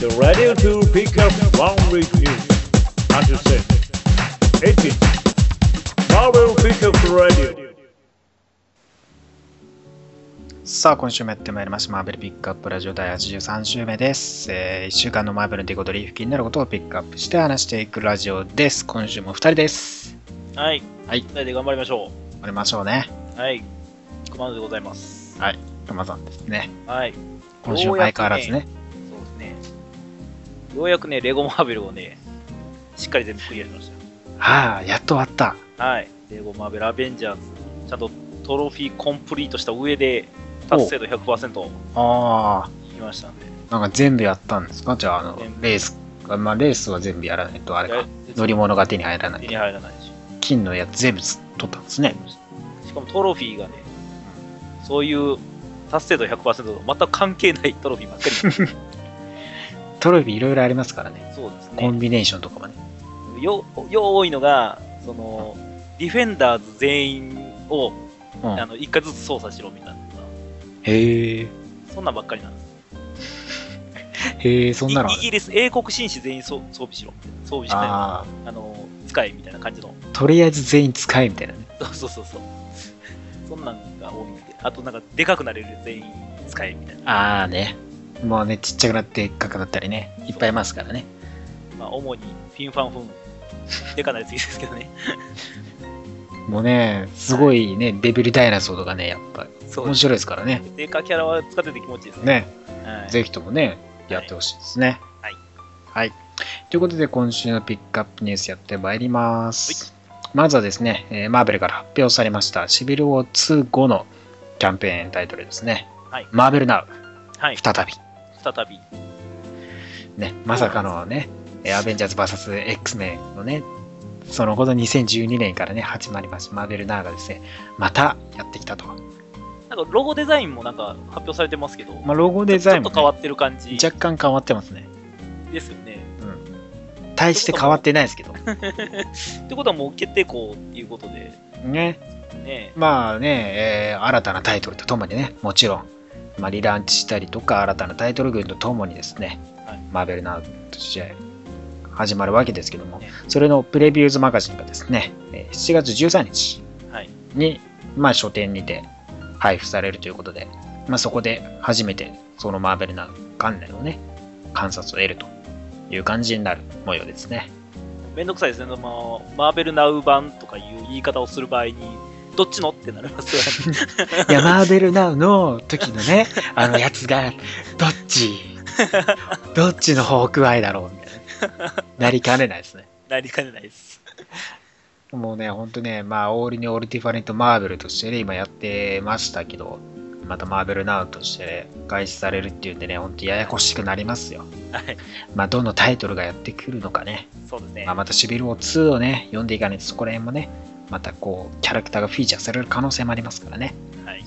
The radio to pick up one week news. Understand? 18. Marvel Pickup Radio. さあ、今週もやってまいりました。マーベルピックアップラジオ第83週目です。え1週間のマーベルの出来事、リーフ気になることをピックアップして話していくラジオです。今週も2人です。はい。はい二人で頑張りましょ終わりましょうね。う。はい。コマンドでございます。はい。熊さんですね。はい。今週も相変わらずね。そうですね。ようやくね、レゴマーベルをね、しっかり全部クリアしましはあ、やっと終わった。た。はい。レゴマーベルアベンジャーズ、ちゃんとトロフィーコンプリートした上で、達成度100%ああ、いきましたんで。なんか全部やったんですか？じゃあ、あの全、部レース。まあ、レースは全部やらないと、あれかや。乗り物が手に入らない。手に入らないし。金のやつ全部取ったんですね。しかもトロフィーがね、そういう達成度100%と全く関係ないトロフィーばっかり。トロフィーいろいろありますからね。そうですね。コンビネーションとかもね。よ、よ多いのが、その、ディフェンダーズ全員を、うんあの、一回ずつ操作しろみたいな。へえ。そんなんばっかりなんです。へえ、そんなのイイギリス、英国紳士全員装装備しろ。装備しない。あああ、の、使えみたいな感じの。とりあえず全員使えみたいなね。そうそうそうそう。そんなんが多いんで。あとなんか、でかくなれる全員使えみたいな。ああね。もうね、ちっちゃくなってでっかくなったりね。いっぱいいますからね。まあ、主にフィンファンフン。でかなりすぎですけどね。もうね、すごいね、デビルダイナソーとかね、やっぱ面。白いですからね。でかキャラは使ってて気持ちいいですね。ね、はい。ぜひともね、やってほしいですね。はい。はい。ということで、今週のピックアップニュースやってまいります。まずはですね、えーマーベルから発表されました、シビルウォー2 5のキャンペーンタイトルですね。はいマーベルナウ、はい。再び。再び。ね、まさかのね、えーアベンジャーズ VSX メンのね、その後の2012年からね、始まりました、マーベルナウがですね、またやってきたと。なんか、ロゴデザインもなんか発表されてますけど、まあ、ロゴデザインもね、ちょっと変わってる感じ若干変わってますね。ですよね。大して変わってないですけど。ってことはもう決定校っていうことで、ね。ね、まあね、えー新たなタイトルとともにね、もちろん、まあ、リランチしたりとか、新たなタイトル群とともにですね、はいマーベルナウとして始まるわけですけども、ねそれのプレビューズマガジンがですね、えー7月13日はい。に、まあ、書店にて配布されるということで、まあ、そこで初めてそのマーベルナウ関連のね、観察を得るという感じになる模様ですね。めんどくさいですね。まあ、マーベルナウ版とかいう言い方をする場合に、どっちの？ってなりますよね。いや、マーベルナウの時のね、あのやつが、どっち、どっちのホークアイだろうみたいな。なりかねないですね。なりかねないです。もうね、ほんとね、まあ、オールにオールディファレントマーベルとしてね、今やってましたけど、またマーベルナウとして開始されるっていうんでね、ほんとややこしくなりますよ。はい。まあ、どのタイトルがやってくるのかね。そうですねまあ、。またシビルを2をね、読んでいかないと、そこら辺もね、またこう、キャラクターがフィーチャーされる可能性もありますからね。はい。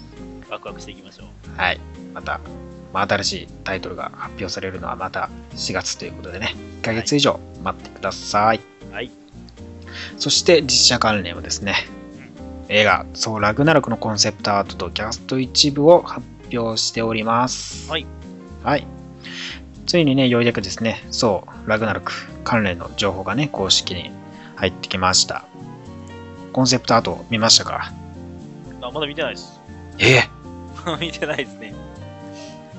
ワクワクしていきましょう。はい。また、まあ、新しいタイトルが発表されるのはまた4月ということでね、1ヶ月以上待ってください。はい。そして実写関連はですね、映画、そう、ラグナロクのコンセプトアートとキャスト一部を発表しております。はい。はい。ついにね、ようやくですね、そう、ラグナロク関連の情報がね、公式に入ってきました。コンセプトアート見ましたか？あまだ見てないです。え？え 見てないですね。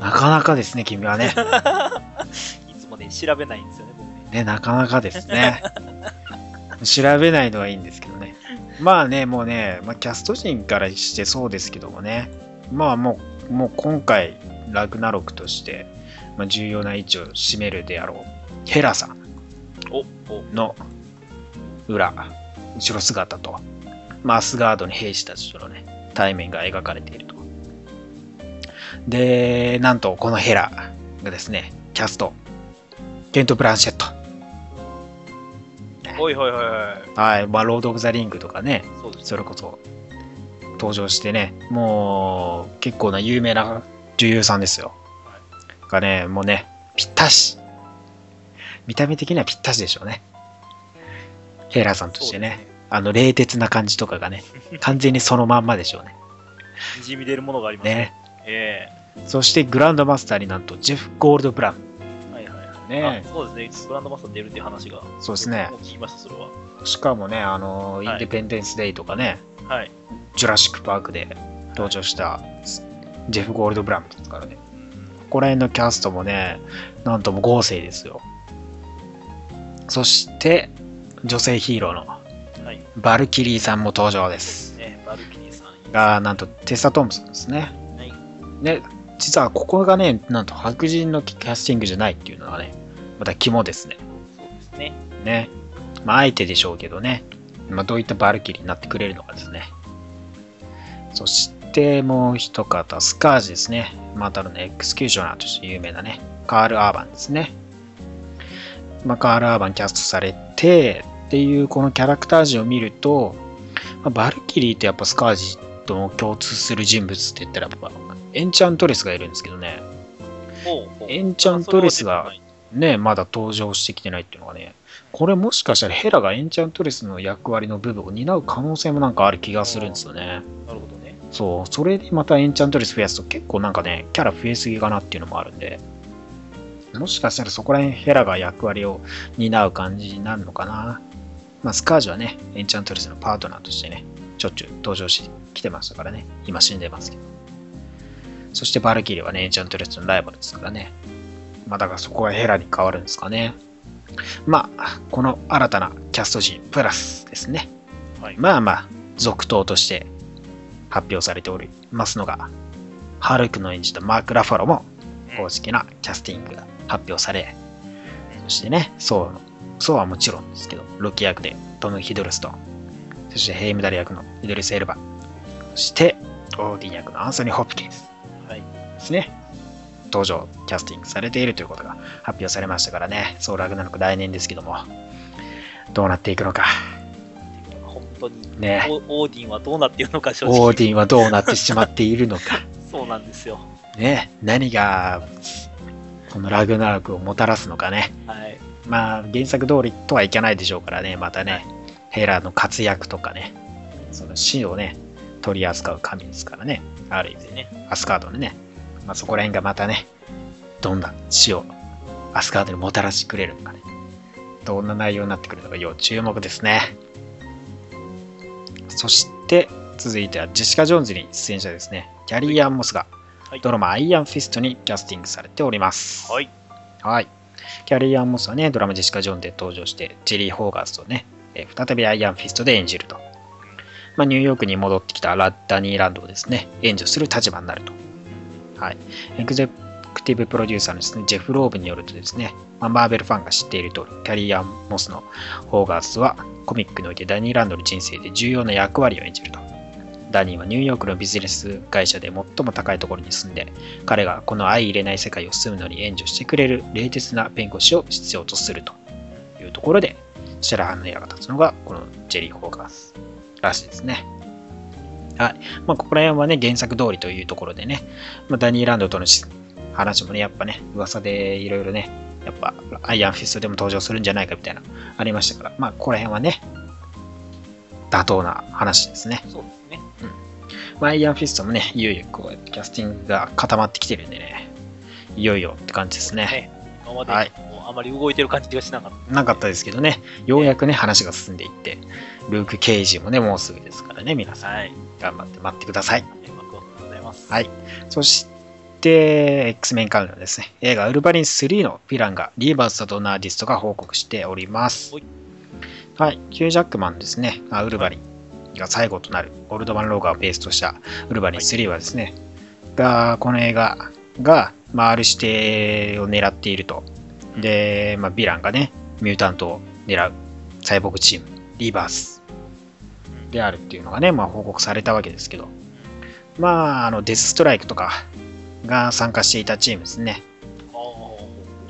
なかなかですね、君はね。いつもね、調べないんですよね、僕ね。ね、なかなかですね。調べないのはいいんですけどね。まあね、もうね、まあ、キャスト陣からしてそうですけどもね、まあもう、もう今回、ラグナロクとして、まあ、重要な位置を占めるであろう、ヘラさんの裏、後ろ姿と、まあ、アスガードに兵士たちとのね、対面が描かれていると。で、なんとこのヘラがですね、キャスト、ケント・ブランシェット。おいはいはいはい。はい、まあ、ロード・オブ・ザ・リングとかね、そ。それこそ登場してね、もう結構な有名な女優さんですよ。がね、もうね、ぴったし。見た目的にはぴったしでしょうね。ヘイラーさんとしてね、そうですあの冷徹な感じとかがね、完全にそのまんまでしょうね。にじみ出るものがありますね。ね。えそしてグランドマスターになんとジェフ・ゴールドブラウン。えはいはいはい。あね。そうですね、グランドマスター出るっていう話が。そうですね聞きました、それは。しかもね、あの、はいインデペンデンス・デイとかね、はい。ジュラシック・パークで登場したジェフ・ゴールドブラムですからね。うんここら辺のキャストもね、なんとも豪勢ですよ。そして、女性ヒーローのはい。バルキリーさんも登場です。ね、バルキリーさん。が、なんとテッサ・トンプソンですね。はい。で、実はここがね、なんと白人のキャスティングじゃないっていうのがね、また肝ですね。そうですね。ね。まあ、あえてでしょうけどね。まあ、どういったバルキリーになってくれるのかですね。そして、もう一方、スカージですね。またの名、エクスキューショナーとして有名なね、カール・アーバンですね。まあ、カール・アーバンキャストされて、っていうこのキャラクター陣を見ると、まあ、バルキリーとやっぱスカージとも共通する人物って言ったらやっぱ、エンチャントレスがいるんですけどね。エンチャントレスがね、まだ登場してきてないっていうのがね、これもしかしたらヘラがエンチャントレスの役割の部分を担う可能性もなんかある気がするんですよね。なるほどね。そう、それでまたエンチャントレス増やすと結構なんかね、キャラ増えすぎかなっていうのもあるんで、もしかしたらそこら辺ヘラが役割を担う感じになるのかな。まあ、スカージはね、エンチャントレスのパートナーとしてね、ちょっちゅう登場してきてましたからね、今死んでますけど。そしてバルキリーはね、エンチャントレスのライバルですからね。まあだからそこはヘラに変わるんですかね。まあ、この新たなキャスト陣プラスですね。はい。まあまあ、続投として発表されておりますのが、ハルクの演じたマーク・ラファロも公式なキャスティングが発表され、そしてね、ソーの、ソーはもちろんですけど、ロキ役でトム・ヒドルストン、そしてヘイムダル役のイドリス・エルバ、そしてオーディン役のアンソニー・ホプキンスはい。ですね。登場、キャスティングされているということが発表されましたからね、ソーラグナロク来年ですけども、どうなっていくのか。本当に、ねオオーディンはどうなっているのか正直。オーディンはどうなってしまっているのか。そうなんですよ。ね、何がこのラグナロクをもたらすのかね。はい。まあ原作通りとはいかないでしょうからね、またね、ヘラの活躍とかね、その死をね、取り扱う神ですからね、ある意味でね、アスカードのね、まあ、そこら辺がまたね、どんな死をアスカードにもたらしてくれるのかね、どんな内容になってくるのか要注目ですね。そして、続いてはジェシカ・ジョーンズに出演者ですね、キャリー・アン・モスがはいドラマアイアン・フィストにキャスティングされております。はい。はい。キャリー・アン・モスはね、ドラマジェシカ・ジョーンズで登場して、ジェリー・ホーガースとね、えー再びアイアン・フィストで演じると。まあ、ニューヨークに戻ってきたラッダニーランドをですね、援助する立場になると。はい。エグゼクティブプロデューサーのですね、ジェフ・ローブによるとですね、まあ、マーベルファンが知っている通り、キャリー・アン・モスのホーガースはコミックにおいてダニーランドの人生で重要な役割を演じると。ダニーはニューヨークのビジネス会社で最も高いところに住んで、彼がこの相入れない世界を住むのに援助してくれる冷徹な弁護士を必要とするというところで、白羽の矢が立つのがこのジェリー・ホーガースらしいですね。はい。まあ、ここら辺はね、原作通りというところでね、まあ、ダニーランドとの話もね、やっぱね、噂でいろいろね、やっぱ、アイアンフィストでも登場するんじゃないかみたいな、ありましたから、まあ、ここら辺はね、妥当な話ですね。まあ、アイアンフィストもね、いよいよこう、キャスティングが固まってきてるんでね、いよいよって感じですね。ね今まで、はいもうあまり動いてる感じがしなかった。なかったですけどね、ようやくね、話が進んでいって、ルーク・ケイジもね、もうすぐですからね、皆さん、はい。頑張って待ってください。ありがとうございます。はい。そして、X メン関連のですね、映画ウルヴァリン3のヴィランがリーバースとナーディストが報告しておりますはい。はい。ヒュー・ジャックマンですね、あウルヴァリンが最後となるオールドマン・ローガンをベースとしたウルヴァリン3はですね、が、この映画が、まあ、ある指定を狙っていると。で、まあ、ヴィランがね、ミュータントを狙うサイボーグチーム、リーバースであるっていうのがね、まあ、報告されたわけですけど、まあ、あの、デスストライクとかが参加していたチームですね。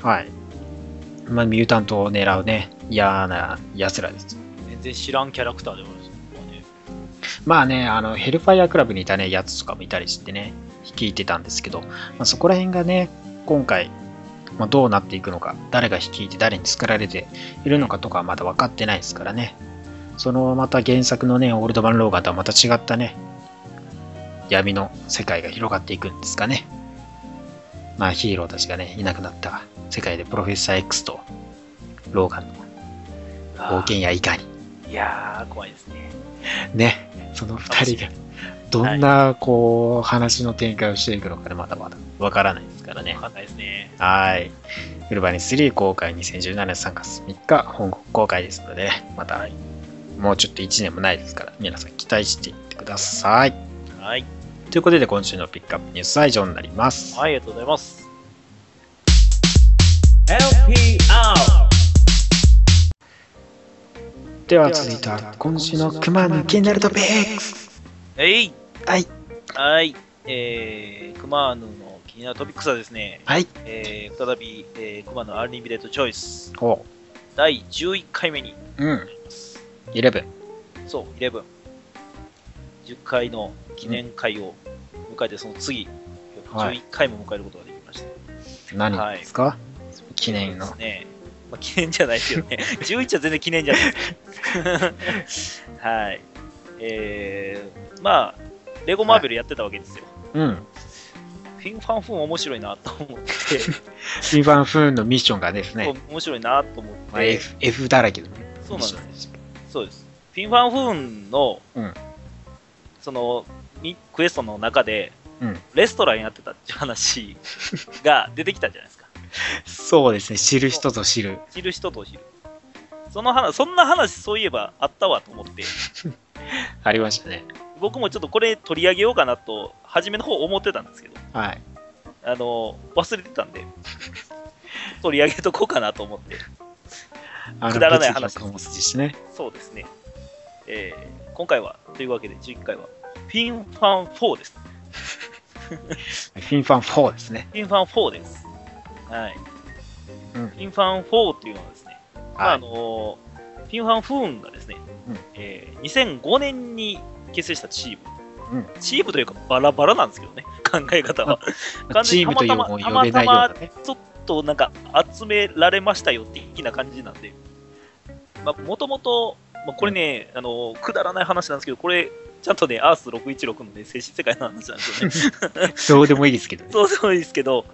あはい。まあ、ミュータントを狙うね、嫌な奴らです。ー全然知らんキャラクターでも。まあね、あの、ヘルファイアクラブにいたね、やつとかもいたりしてね、率いてたんですけど、まあ、そこら辺がね、今回、まあ、どうなっていくのか、誰が率いて誰に作られているのかとかはまだ分かってないですからね。そのまた原作のね、オールドマンローガーとはまた違ったね、闇の世界が広がっていくんですかね。まあヒーローたちがね、いなくなった世界でプロフェッサー X とローガンの冒険やいかに。いやー、怖いですね。ね、その二人がどんなこう話の展開をしていくのかね、まだまだわからないですからねわ。かんないですね。はい。ウルバニス3公開2017年3月3日、本国公開ですので、また、もうちょっと1年もないですから、皆さん期待していってください。はい。ということで、今週のピックアップニュースは以上になります。はい、ありがとうございます。LPR では続いては、今週のクマの気になるトピックスえいはい。はい。えー、クマの気になるトピックスはですね、はい。えー、再び、えー、クマのアンリミテッドチョイス、お第11回目にうん。なります。11。そう、11。10回の記念回を迎えて、その次、はい11回も迎えることができました。何ですか、記念のね。まあ、記念じゃないですけどね。11は全然記念じゃない。はい。えー、まあ、レゴマーベルやってたわけですよ。うん。フィンファンフーン面白いなと思って、フィンファンフーンのミッションがですね、面白いなと思っまあ、て、F, F だらけのねそうなんですそうです。フィンファンフーンの、うんその、ミクエストの中で、うんレストランやってたっていう話が出てきたじゃないですか。そうですね、知る人ぞ知る。知る人と知る。その話、そんな話そういえばあったわと思って、ありましたね。僕もちょっとこれ取り上げようかなと、初めの方思ってたんですけど、はい。あの、忘れてたんで、取り上げとこうかなと思って、あのくだらない話物理学ですしね。そうですね。えー今回は、というわけで11回は、フィンファン4です。フィンファン4ですね。フィンファン4です。はい。うんフィンファン4っていうのはですね、まあ、あはい。のーフィンファンフーンがですね、うんえー2005年に結成したチーム。うんチームというかバラバラなんですけどね、考え方は。完チームというたまもう呼べないようなね。ちょっとなんか集められましたよ的な感じなんで、まあ、もともと、まあ、これね、あの、くだらない話なんですけど、これ、ちゃんとね、アース616のね、静止世界の話なんですよね。どうでもいいですけどね。そうそうですけど、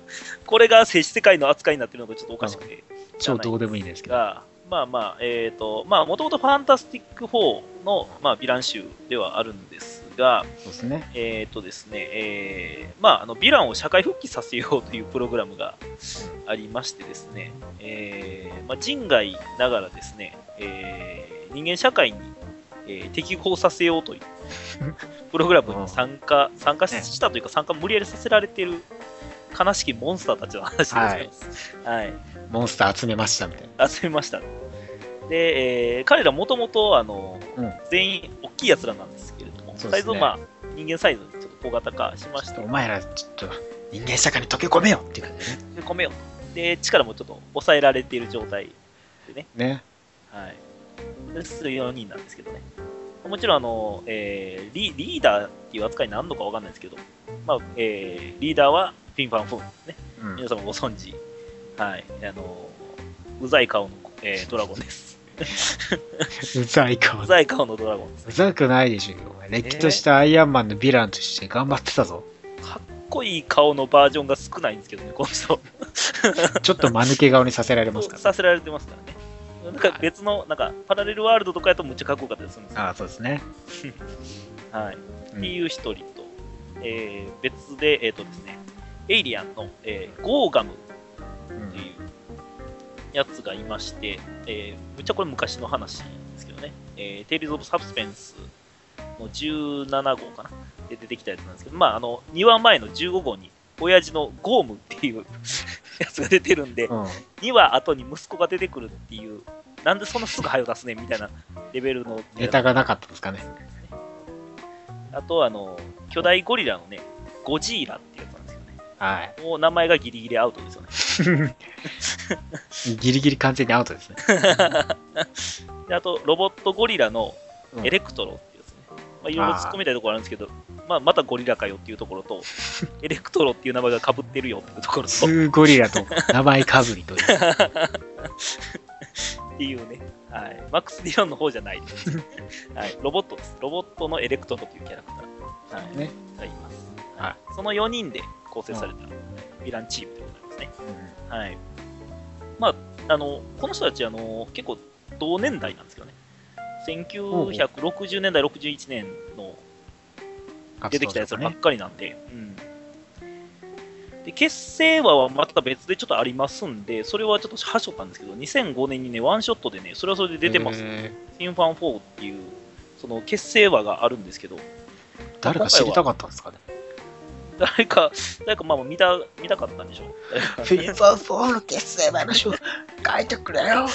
これが静止世界の扱いになってるのがちょっとおかしくて。超どうでもいいですけど。が、まあまあ、えっ、と、まあ、もともとファンタスティック4の、まあ、ヴィラン集ではあるんですが、そうですね。えっ、とですね、えーまあ、あの、ヴィランを社会復帰させようというプログラムがありましてですね、えーまあ、人外ながらですね、えー人間社会に、えー適合させようという プログラムに参加、参加したというか、参加無理やりさせられている悲しきモンスターたちの話でございます。はいモンスター集めましたみたいな。集めました。で、えー彼らもともと、あの、うん全員大きいやつらなんですけれども、ねサイズをまあ、人間サイズにちょっと小型化しまして、お前らちょっと人間社会に溶け込めよっていう感じでね。で込めよう。で、力もちょっと抑えられている状態でね、ね。はい。です4人なんですけどね。もちろん、あの、えーリ、リーダーっていう扱いになるのかわかんないですけど、まあ、えーリーダーはフィンファンフーンですね。うん皆様ご存知、はい、あの、うざい顔の、えードラゴンです。うざい顔う。ざい顔のドラゴンです。うざくないでしょ。お前、れっきとしたアイアンマンのヴィランとして頑張ってたぞ。かっこいい顔のバージョンが少ないんですけどね、この人。ちょっと間抜け顔にさせられますから、させられてますからね。なんか別の、なんかパラレルワールドとかやとむっちゃかっこよかったりするんですよ。ああ、そうですね。はい。うんっていう一人と、えー別で、えっ、とですね、エイリアンの、えーゴーガムっていうやつがいまして、えー、むっちゃこれ昔の話ですけどね、えー、テイルズ・オブ・サブスペンスの17号かな？で出てきたやつなんですけど、まあ、あの、2話前の15号に、親父のゴームっていう やつが出てるんで、うん。2話後に息子が出てくるっていう、なんでそんなすぐ早出すねんみたいなレベルの。ネタがなかったですかね。あと、あの、巨大ゴリラのね、ゴジーラっていうやつなんですよね。はい。もう名前がギリギリアウトですよね。ギリギリ完全にアウトですね。であと、ロボットゴリラのうんエレクトロ。まあ、いろいろ突っ込みたいところあるんですけど、まあ、またゴリラかよっていうところと、エレクトロっていう名前が被ってるよっていうところと、スーゴリラと名前かぶりという。っていうね、はい。マックス・ディロンの方じゃないです。はい。ロボットです。ロボットのエレクトロというキャラクター、はいねがいます。はその4人で構成されたヴィランチームでございますね。はい。まあ、あの、この人たち、あの、結構同年代なんですけどね。1960年代、61年の出てきたやつばっかりなんで、うん。で、結成話はまた別でちょっとありますんで、それはちょっとはしょったんですけど、2005年にね、ワンショットでね、それはそれで出てます。へフィンファン4っていう、その結成話があるんですけど、ー誰か知りたかったんですかね？誰か、誰かまあ見た、見たかったんでしょう。フィンファン4の結成話を書いてくれよ。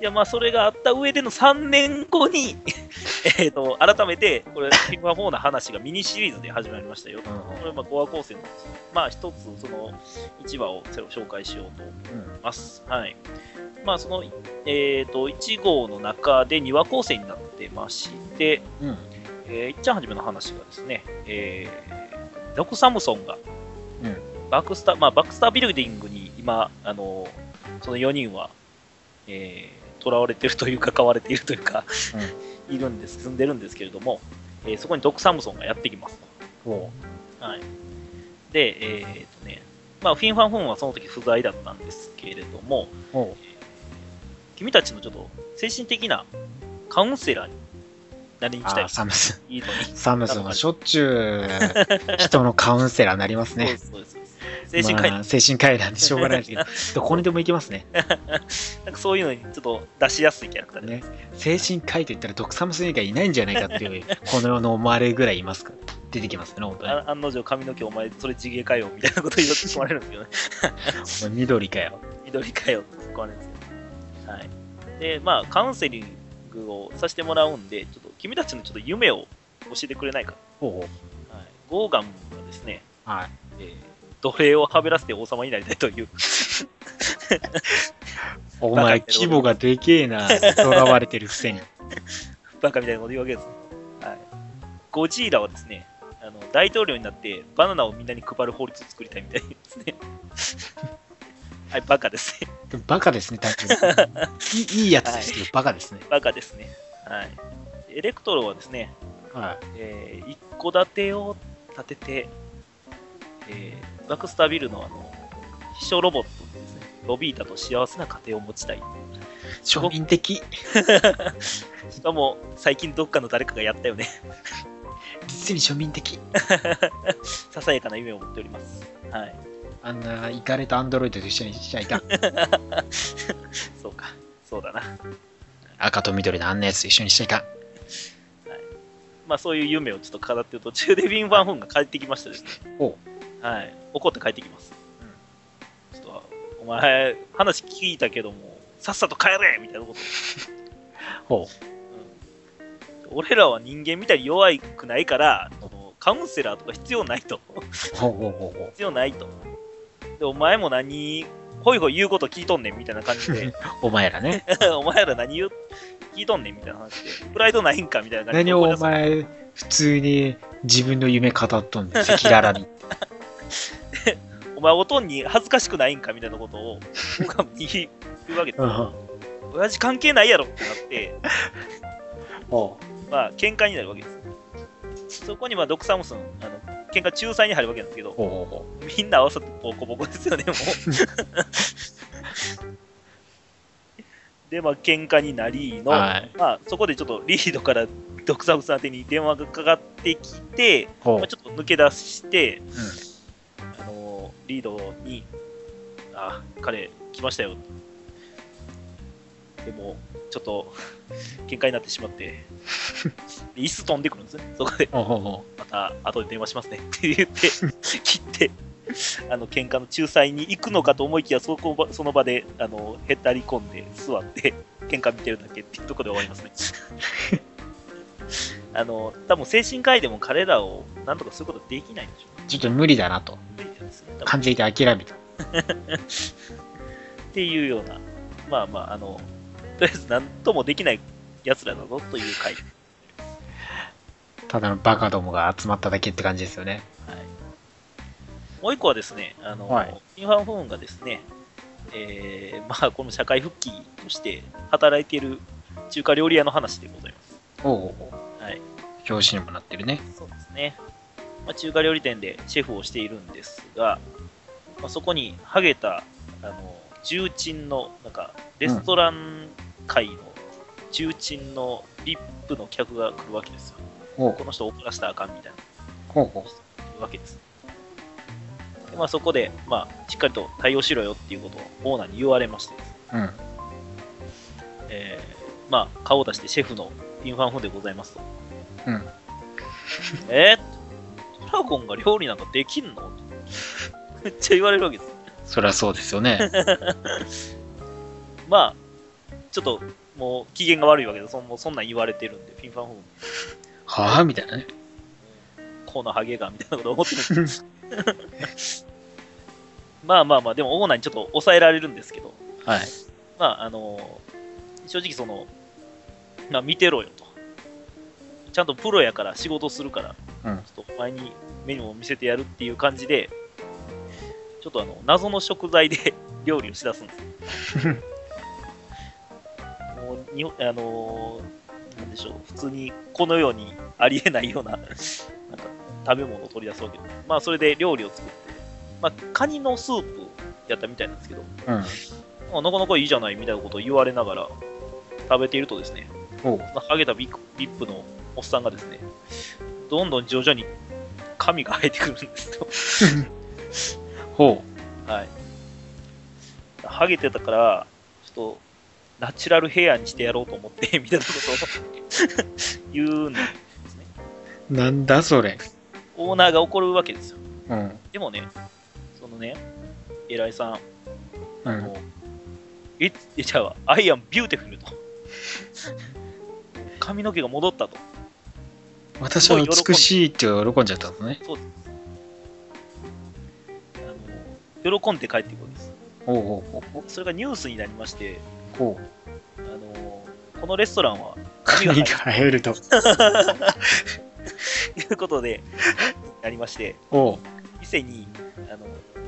いや、まあ、それがあった上での3年後に、えっと、改めて、これ、フィンファン4の話がミニシリーズで始まりましたよ。これ、まあ、5話構成なんですよ。まあ、一つ、その、1話を紹介しようと思います。はい。まあ、その、えっ、と、1号の中で2話構成になってまして、うん。うん。えー、いっちゃんはじめの話がですね、えー、ドク・サムソンが、うんバックスター、まあ、バックスタービルディングに今、あの、その4人は、えー、囚われてるというか、飼われているというか、いるんです、住んでるんですけれども、えーそこにドク・サムソンがやってきますおと。はい。で、えーっとね、まあ、フィンファン・フォンはその時不在だったんですけれども、おう君たちのちょっと精神的なカウンセラーになりに来たいあーサムスン。いいのに。サムスンはしょっちゅう 人のカウンセラーになりますねそうで。す、そうです。精神科医、まあ精神科医なんでしょうがないですけど、どこにでも行けますね。なんかそういうのにちょっと出しやすいキャラクターで、ね精神科医と言ったらドクサムスン以外いないんじゃないかっていう、この世の思われるぐらいいますから、出てきますね、本当に。あ案の定髪の毛お前それ地毛かよみたいなこと言われるんですけどね。お前緑かよ。緑かよって突っ込まれるんですけど。はい。で、まあカウンセリングをさせてもらうんで、ちょっと君たちのちょっと夢を教えてくれないか。ほうほはい。ゴーガムがですね、うはい。えー奴隷をはべらせて王様になりたいという。お前、規模がでけえな、囚われてるくせに。バカみたいなこと言うわけです。はい。ゴジーラはですね、あの大統領になってバナナをみんなに配る法律を作りたいみたいですね。はい、バカですね。バカですね、単純に。いいいいやつですけど、バカですね。バカですね。はい。エレクトロはですね、はえー一戸建てを建てて、えーバックスタービルのあの秘書ロボットでですね、ロビータと幸せな家庭を持ちたい。い。庶民的。しかも、最近どっかの誰かがやったよね。実に庶民的。ささやかな夢を持っております。はい。あんな、イカれたアンドロイドと一緒にしちゃいかん。そうか。そうだな。赤と緑のあんなやつと一緒にしちゃいかん。まあそういう夢をちょっと語ってる途中でビン・ファン・フンが帰ってきましたですね。はい。怒って帰ってきます。ちょっと、お前、話聞いたけども、さっさと帰れみたいなこと。ほうん俺らは人間みたいに弱くないから、そのカウンセラーとか必要ないと。う。ほうほうほうほ必要ないと。で、お前も何、ほいほい言うこと聞いとんねんみたいな感じで、う。お前らね。お前ら何言う聞いとんねんみたいな話で、プライドないんかみたいな感じで何をお前、普通に自分の夢語っとんねん、赤裸々に。お前、おとんに恥ずかしくないんかみたいなことを、僕は言うわけですよ。親父関係ないやろってなって、ほまあ、喧嘩になるわけです。そこに、まあ、ドクサムスン、あの、喧嘩仲裁に入るわけなんですけどう、ほうほうほみんな合わさってボコボコですよね、もう。で、まあ、喧嘩になりの、はいまあ、そこでちょっとリードからドクサムスン宛てに電話がかかってきて、まあ、ちょっと抜け出して、うんリードに、あ、彼、来ましたよ。でも、ちょっと、喧嘩になってしまって、で椅子飛んでくるんですね、そこで。また後で電話しますねって言って、切って、あの喧嘩の仲裁に行くのかと思いきや、そこばその場であのへったり込んで座って、喧嘩見てるだけっていうところで終わりますね。あの多分精神科医でも彼らをなんとかすることできないんでしょうねう。ちょっと無理だなと。無理ですね多分感諦めた。っていうような、まあまあ、あの、とりあえず何ともできない奴らだぞという回。ただのバカどもが集まっただけって感じですよね。はい、もう一個はですね、あの、はいインファンフォンがですね、えーまあ、この社会復帰として働いている中華料理屋の話でございます。ほうほうほう。はい。表紙にもなってるね。そうですね。まあ、中華料理店でシェフをしているんですが、まあ、そこにハゲたあの重鎮の、なんか、レストラン界の重鎮の VIP の客が来るわけですよ。ほこの人を怒らせたらあかんみたいな。ほうほいうわけです。でまあ、そこで、まあ、しっかりと対応しろよっていうことをオーナーに言われましてう。うん。えーまあ、顔を出してシェフのピンファンフンでございますと。うん。えー、ドラゴンが料理なんかできんの？めっちゃ言われるわけです。そりゃそうですよね。まあ、ちょっともう機嫌が悪いわけで、そもうそんなん言われてるんで、ピンファンフン、はあみたいなね。このハゲがみたいなこと思ってるんです。まあまあまあ、でもオーナーにちょっと抑えられるんですけど、はい。まあ、あの正直その、まあ、見てろよと。ちゃんとプロやから仕事するから、うんちょっとお前にメニューを見せてやるっていう感じで、ちょっとあの、謎の食材で 料理をしだすんです。もうにあのなんでしょう、普通にこの世にありえないような、なんか食べ物を取り出すわけで。まあ、それで料理を作って、まあ、カニのスープやったみたいなんですけど、うん。あなかなかいいじゃないみたいなことを言われながら食べているとですね、ハゲたビッグビップのおっさんがですね、どんどん徐々に髪が生えてくるんですよ。ほはい。ハゲてたから、ちょっとナチュラルヘアにしてやろうと思って、みたいなことを言うんですね。う。なんだそれ。オーナーが怒るわけですよ。うん。でもね、そのね、偉いさん、うあのん。、え、え、ちゃうわ、I am beautiful と。髪の毛が戻ったと。私は美しいって喜んじゃったのね。そうです。あの、喜んで帰ってくるんです。ほうそれがニュースになりまして。あの、このレストランは髪が生生えると。いうことで、なりまして、ほ店に、あの、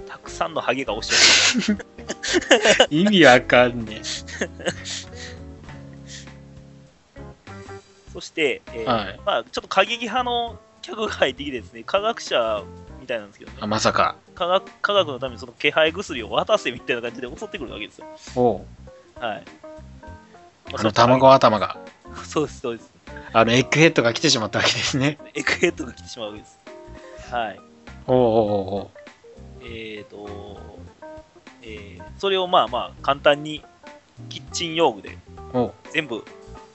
たくさんのハゲが押し寄せ。意味わかんねそして、えーはいまあ、ちょっと過激派の客が入ってきてですね、科学者みたいなんですけどねまさか。科学科学のためにその気配薬を渡せみたいな感じで襲ってくるわけですよ。ほはい。う。あの卵頭が。そうです、そうです。あのエッグヘッドが来てしまったわけですね。エッグヘッドが来てしまうわけです。はい。ほうほうほえーと、えーそれをまあまあ簡単にキッチン用具で全部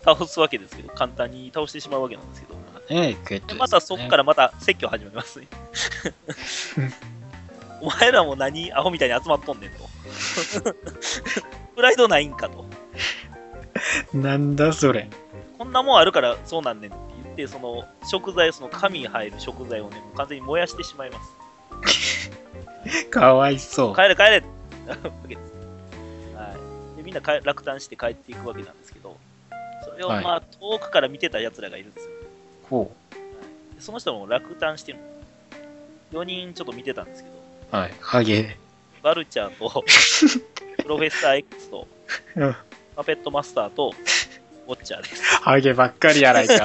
倒すわけですけど、簡単に倒してしまうわけなんですけど、う。ねエッグヘッドです、ね。でまたそこからまた説教始めますね。お前らも何アホみたいに集まっとんねんと。プライドないんかと。なんだそれ。こんなもんあるからそうなんねんって言って、その食材、その紙に入る食材をね、完全に燃やしてしまいます。かわいそう。帰れ帰れわけです。はい。で、みんなか落胆して帰っていくわけなんですけど、それをはいまあ遠くから見てた奴らがいるんですよ。ほでその人も落胆してる。4人ちょっと見てたんですけど、う。はい。ハゲ。バルチャーと、プロフェッサー X と、うんパペットマスターと、ウォッチャーです。ハゲばっかりやないか。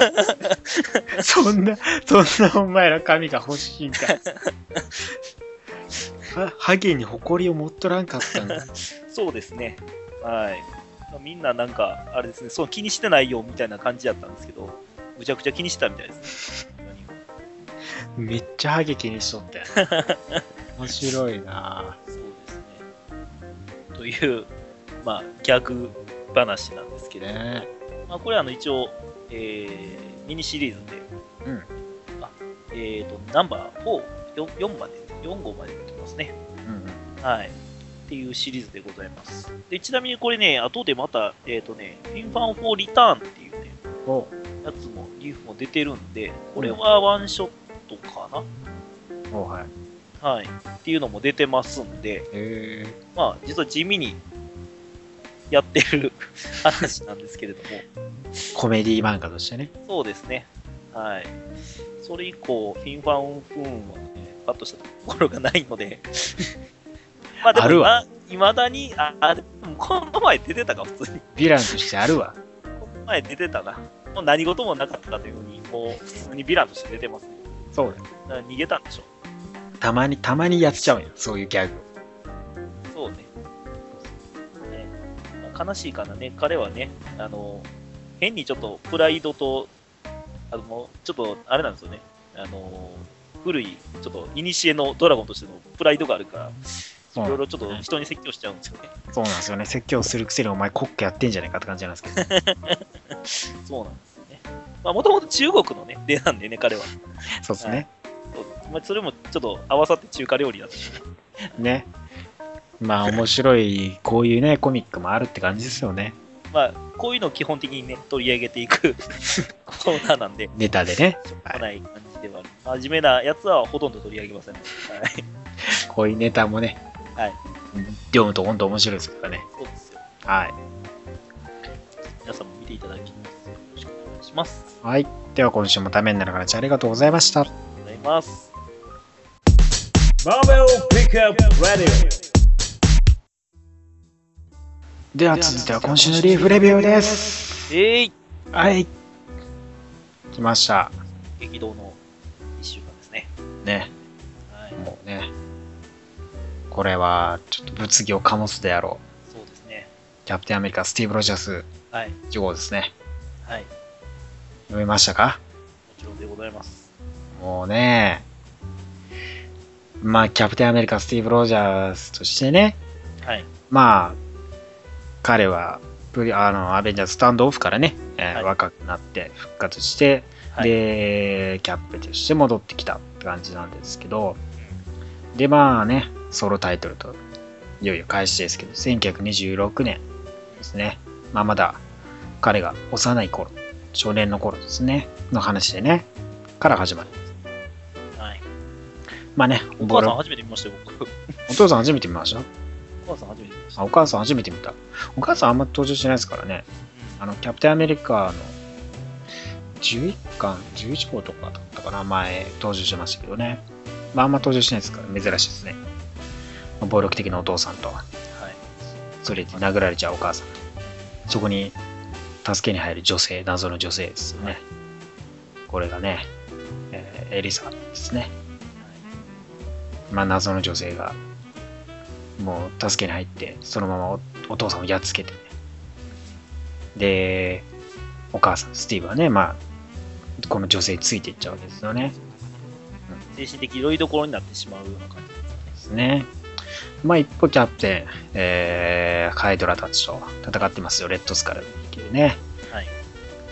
そんな、そんなお前ら髪が欲しいんか。はハゲに誇りを持っとらんかったんだ。そうですね。はい。まあみんななんか、あれですね、そう気にしてないよみたいな感じだったんですけど、むちゃくちゃ気にしてたみたいですね。めっちゃハゲ気にしとったよ。面白いなそうですね。という、まあ、ギャグ話なんですけれども、ねまあ、これはあの一応、えーミニシリーズで、うんあえっ、と、ナンバー4、4, 4まで、4号まで出てますね。うんはい。っていうシリーズでございます。で、ちなみにこれね、後でまた、えっ、とね、フィンファン4リターンっていうね、おやつも、リーフも出てるんで、これはワンショットかおはい。なはい。っていうのも出てますんで、へまあ、実は地味にやってる 話なんですけれども、ーコメディ漫画としてね。そうですね。はい。それ以降、フィンファンフーンはね、パッとしたところがないので、まあでもあるわ今、いまだに、あ、あでもこの前出てたか、普通に。ヴィランとしてあるわ。この前出てたな。もう何事もなかったというふうに、もう普通にヴィランとして出てますね。そうだよ。だ逃げたんでしょたまに、たまにやっちゃうんよ。そういうギャグ。そうね。悲しいかなね、彼はね、あの、変にちょっとプライドと、あの、もうちょっと、あれなんですよね、あの、古い、ちょっと、古のドラゴンとしてのプライドがあるから、いろいろちょっと人に説教しちゃうんですよね。そうなんですよね。説教するくせにお前国家やってんじゃないかって感じなんですけど。そうなんですよね。まあ、もともと中国のね、出なんでね、彼は。そうですね。まあ、それもちょっと合わさって中華料理だったし。ね。まあ面白い、こういうね、コミックもあるって感じですよね。まあ、こういうのを基本的にね、取り上げていく コーナーなんで、ネタでね。しょうがない感じではある。真面目なやつはほとんど取り上げません、はい。こういうネタもね、はい。読むと本当面白いですからね。そうですよ。はい。皆さんも見ていただきます。よろしくお願いします。はい。では今週もためになる話ありがとうございました。ありがとうございます。Marvel Pickup Radio. では続いては今週のリーフレビューです。えい、はい。来ました。激動の1週間ですね。ね。はい。もうね。これはちょっと物議を醸すであろそうですね。う。キャプテンアメリカ、スティーブ・ロジャースはい。1号ですね。はい。も読みましたか？ちろんでございます。もうね。まあ、キャプテンアメリカ、スティーブ・ロジャースとしてね。はい。まあ、彼はプリあのアベンジャーズスタンドオフからね、えーはい若くなって復活して、はいで、キャップとして戻ってきたって感じなんですけど、で、まあね、ソロタイトルと、いよいよ開始ですけど、1926年ですね。まあまだ彼が幼い頃、少年の頃ですね、の話でね、から始まる。はい。まあね、お母さん初めて見ましたよ、僕。お父さん初めて見ました？お母さん初めて見ました。あお母さん初めて見た。お母さんあんま登場してないですからね。あの、キャプテンアメリカの11巻、11号とかだったかな、前登場してましたけどね。まあ、あんま登場しないですから、珍しいですね。暴力的なお父さんと、はい。それで殴られちゃうお母さんと、そこに助けに入る女性、謎の女性ですよね。これがね、えーエリサですね。まあ、謎の女性が、もう助けに入って、そのままおお父さんをやっつけて、で、お母さん、スティーブはね、まあ、この女性についていっちゃうわけですよね。精神的酔いどころになってしまうような感じですですね。まあ、一方、キャプテン、えー、ハイドラたちと戦ってますよ、レッドスカルっていうね。はい。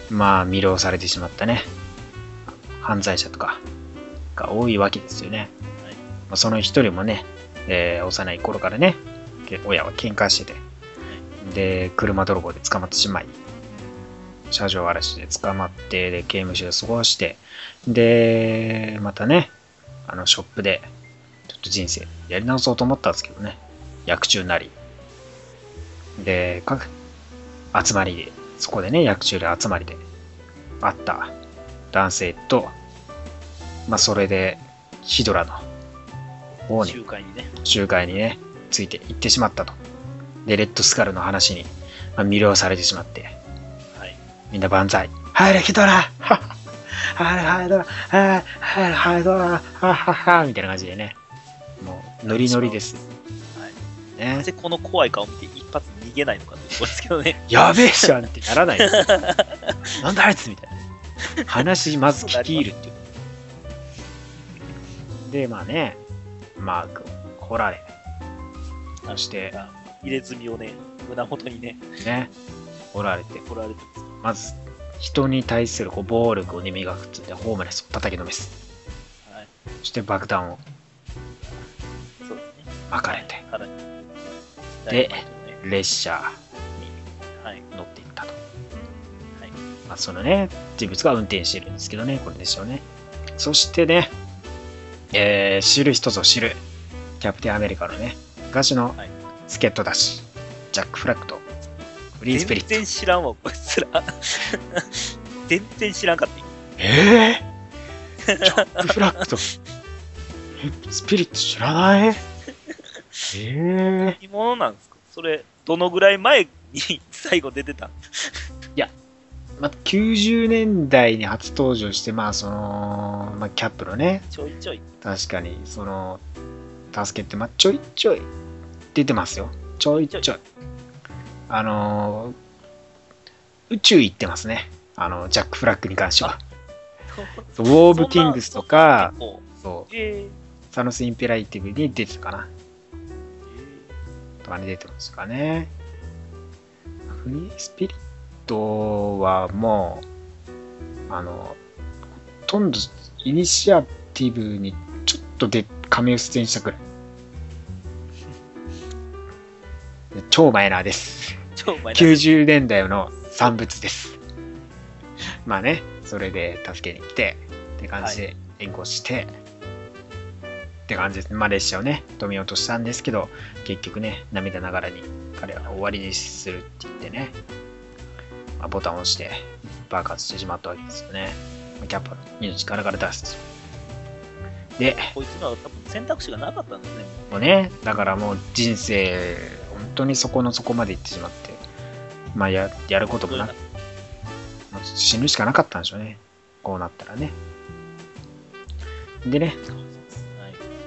まあ、魅了されてしまったね、犯罪者とかが多いわけですよね。はい。まあ、その一人もね、えー幼い頃からね、け親は喧嘩してて、で、車泥棒で捕まってしまい、車上荒らしで捕まって、で、刑務所で過ごして、で、またね、あの、ショップで、っと人生やり直そうと思ったんですけどね、薬中なり。で、か集まりで、そこでね、薬中で集まりで会った男性と、まあ、それで、ヒドラの方に集会にね。集会にね、ついて行ってしまったと。で、レッドスカルの話に、まあ、魅了されてしまって、はい。みんな万歳。入れ、ヒドラは 入れ、ハイドラはい、はい、ハイドラはははみたいな感じでね、ノリノリです。はい。ねな。ぜこの怖い顔を見て一発逃げないのかってところですけどね。やべえじゃんってならないです。なんだあいつみたいな。話まず聞き入るっていう。で、まあね、マークを来られ、そして、入れ墨をね、胸元にね、ね、来られて、取られてまず、人に対するこう暴力をね、磨くっつって、ホームレスを叩きのめす。はい。そして爆弾をですね。巻かれて、腹に。で列車はい。に乗っていったと。はい。まあ、そのね、人物が運転してるんですけどね、これでしょうね。そしてね、えー知る人ぞ知る、キャプテンアメリカのね、昔のはい助っ人だし、ジャック・フラッグとフリースピリッ全然知らんわ、こいつら。全然知らんかった。ト。えー、ジャック・フラッグと？えスピリット知らない？えー、何者なんですか？それ、どのぐらい前に 最後出てた？まあ、90年代に初登場して、まあ、その、まあ、キャップのね、ちょいちょい。確かに、その、助けて、まあ、ちょいちょい出てますよ。ちょいちょい。あのー宇宙行ってますね。あの、ジャック・フラッグに関しては。ウォー・オブ・キングスとか、そう、えサノス・インペライティブに出てたかな。ーとかに出てますかね。フリースピリットはもう、あの、ほとんどイニシアティブにちょっとで仮面出演したくらい。超マイナーです。超うまいな90年代の産物です。まあね、それで助けに来て、って感じで援護して、って感じです。まあ列車をね、止めようとしたんですけど、結局ね、涙ながらに彼は終わりにするって言ってね、まあ、ボタンを押して爆発してしまったわけですよね。まあキャップの命からから出す。で、こいつらは多分選択肢がなかったんですね。もうね、だからもう人生、本当にそこの底まで行ってしまって、まあややることもなく、死ぬしかなかったんでしょうね。こうなったらね。でね、はい。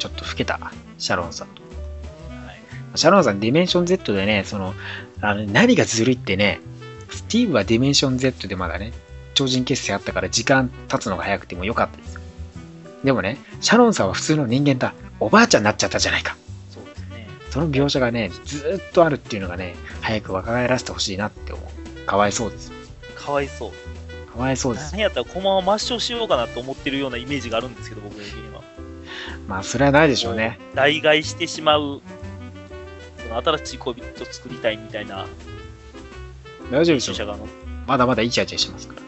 ちょっと老けたシャロンさんと。はい。シャロンさん、ディメンション Z でね、その、あの何がずるいってね、スティーブはディメンション Z でまだね、超人血清あったから時間経つのが早くてもよかったですよ。でもね、シャロンさんは普通の人間だ。おばあちゃんになっちゃったじゃないか。そうですね。その描写がね、ずーっとあるっていうのがね、早く若返らせてほしいなって思う。かわいそうです。かわいそう。かわいそうです。何やったら駒を抹消しようかなと思ってるようなイメージがあるんですけど、僕。まあ、それはないでしょうね。代替してしまう、その新しい恋人作りたいみたいな大丈夫でしょう。まだまだイチャイチャしてますから。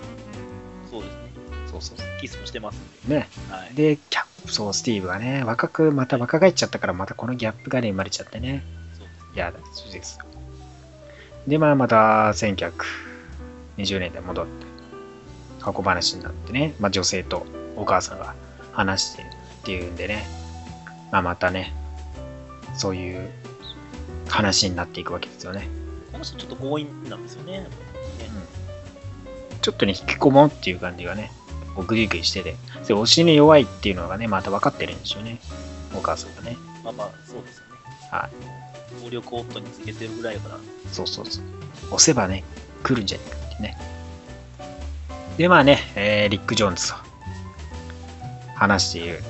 そうですね。そうそうそキスもしてます。ね。で。はい。で、キャップ、そう、スティーブがね、若く、また若返っちゃったから、またこのギャップがね、生まれちゃってね。そういやだ、そうですよ。で、まあ、また、1920年代戻って、過去話になってね、まあ、女性とお母さんが話してっていうんでね、まあ、またね、そういう話になっていくわけですよね。この人ちょっと強引なんですよね。ちょっとね、引きこもっていう感じがね、こうグリグリしてて、で、推しに弱いっていうのがね、また分かってるんでしょうね。お母さんがね。まあまあ、そうですよね。はい。暴力夫につけてるぐらいやから。そうそうそう。押せばね、来るんじゃないかってね。で、まあね、えーリック・ジョーンズと話している、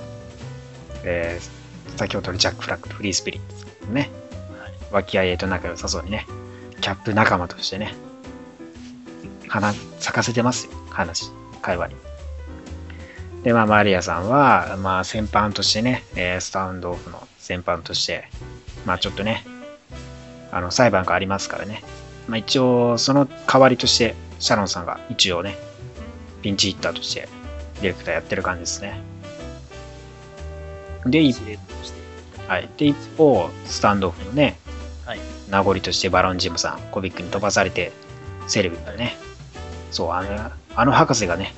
えー先ほどのジャック・フラッグとフリースピリッツですね、はい。和気あいあいと仲良さそうにね、キャップ仲間としてね、花咲かせてますよ、話、会話に。で、まあ、マリアさんは、まあ、先般としてね、えースタウンドオフの先般として、まあ、ちょっとね、あの、裁判がありますからね。まあ、一応、その代わりとして、シャロンさんが一応ね、ピンチヒッターとして、ディレクターやってる感じですね。で、一。はい。で、一方、スタンドオフのね、はい。名残としてバロン・ジムさん、コビックに飛ばされて、セレビックね。そう、あの、あの博士がね、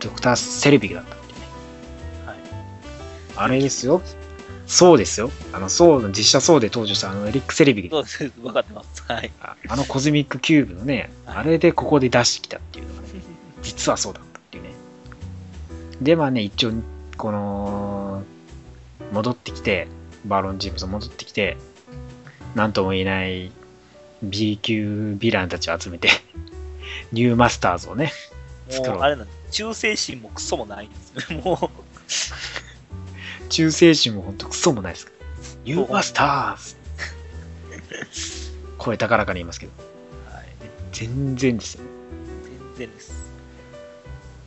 ドクター・セレビックだったってね。はい。あれですよ。そうですよ。あの、そう、実写そうで登場したあのエリック・セレビックそうです。分かってます。はい。ああのコズミックキューブのね、はいあれでここで出してきたっていうのがね、実はそうだったっていうね。で、まあね、一応、この、戻ってきて、バロン・ジムソン戻ってきて、なんとも言えない B 級ヴィランたちを集めて、ニューマスターズをね、作ろうもう、あれなん忠誠心もクソもないんですよ。もう、忠誠心もほんとクソもないです。ニューマスターズ 声高らかに言いますけど、はい。全然ですよ。全然です。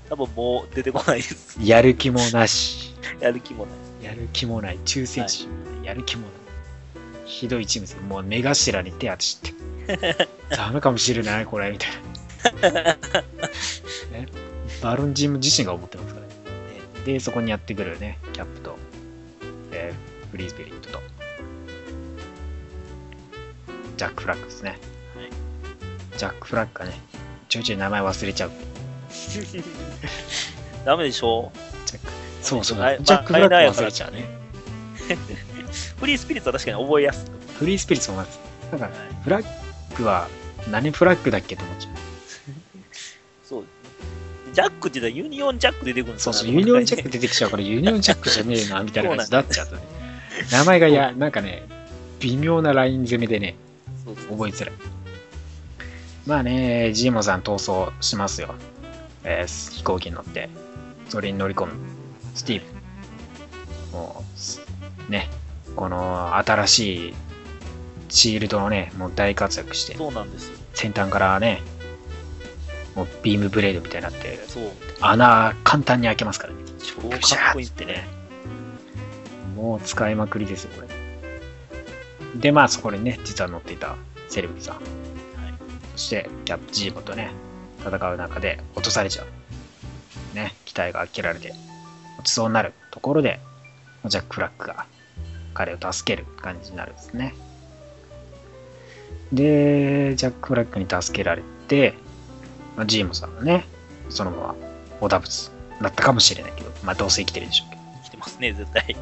多分もう出てこないです。やる気もなし。やる気もない。やる気もない、忠誠心もない、やる気もない。ひどいチームですよ。もう目頭に手当てして。ダメかもしれない、これ、みたいな。ね、バロンジム自身が思ってますからね。で、そこにやってくるね、キャップと、えーフリースピリットと、ジャック・フラッグですね。はいジャック・フラッグがね、ちょいちょい名前忘れちゃう。ダメでしょジャックそうそう、ジまあャック・フラッグ忘れちゃうね。フリースピリッツは確かに覚えやすく。フリースピリッツもなんかはい、フラッグは何フラッグだっけと思っちゃう。そう。ジャックって言ったらユニオンジャック出てくるんですよそうそう、ユニオンジャック出てきちゃうから、ユニオンジャックじゃねえな、みたいな感じになっちゃ うとね。名前がや、なんかね、微妙なライン攻めでね、そうそう覚えづらい。まあね、ジーモさん逃走しますよ。えー飛行機に乗って、それに乗り込む。スティーブ。もうす、ね、この新しいシールドのね、もう大活躍して、そうなんですよ。先端からね、もうビームブレードみたいになって、そう。穴簡単に開けますからね。超かっこいいってね。もう使いまくりですよ、これ。で、まあそこにね、実は乗っていたセレブさん。はい。そして、キャップジーボとね、戦う中で落とされちゃう。ね、機体が開けられて、落ちそうになるところで、ジャック・フラッグが彼を助ける感じになるんですね。で、ジャック・フラッグに助けられて、まあ、ジーモさんがね、そのままオダブツだったかもしれないけど、まあどうせ生きてるでしょうけど。来てますね、絶対。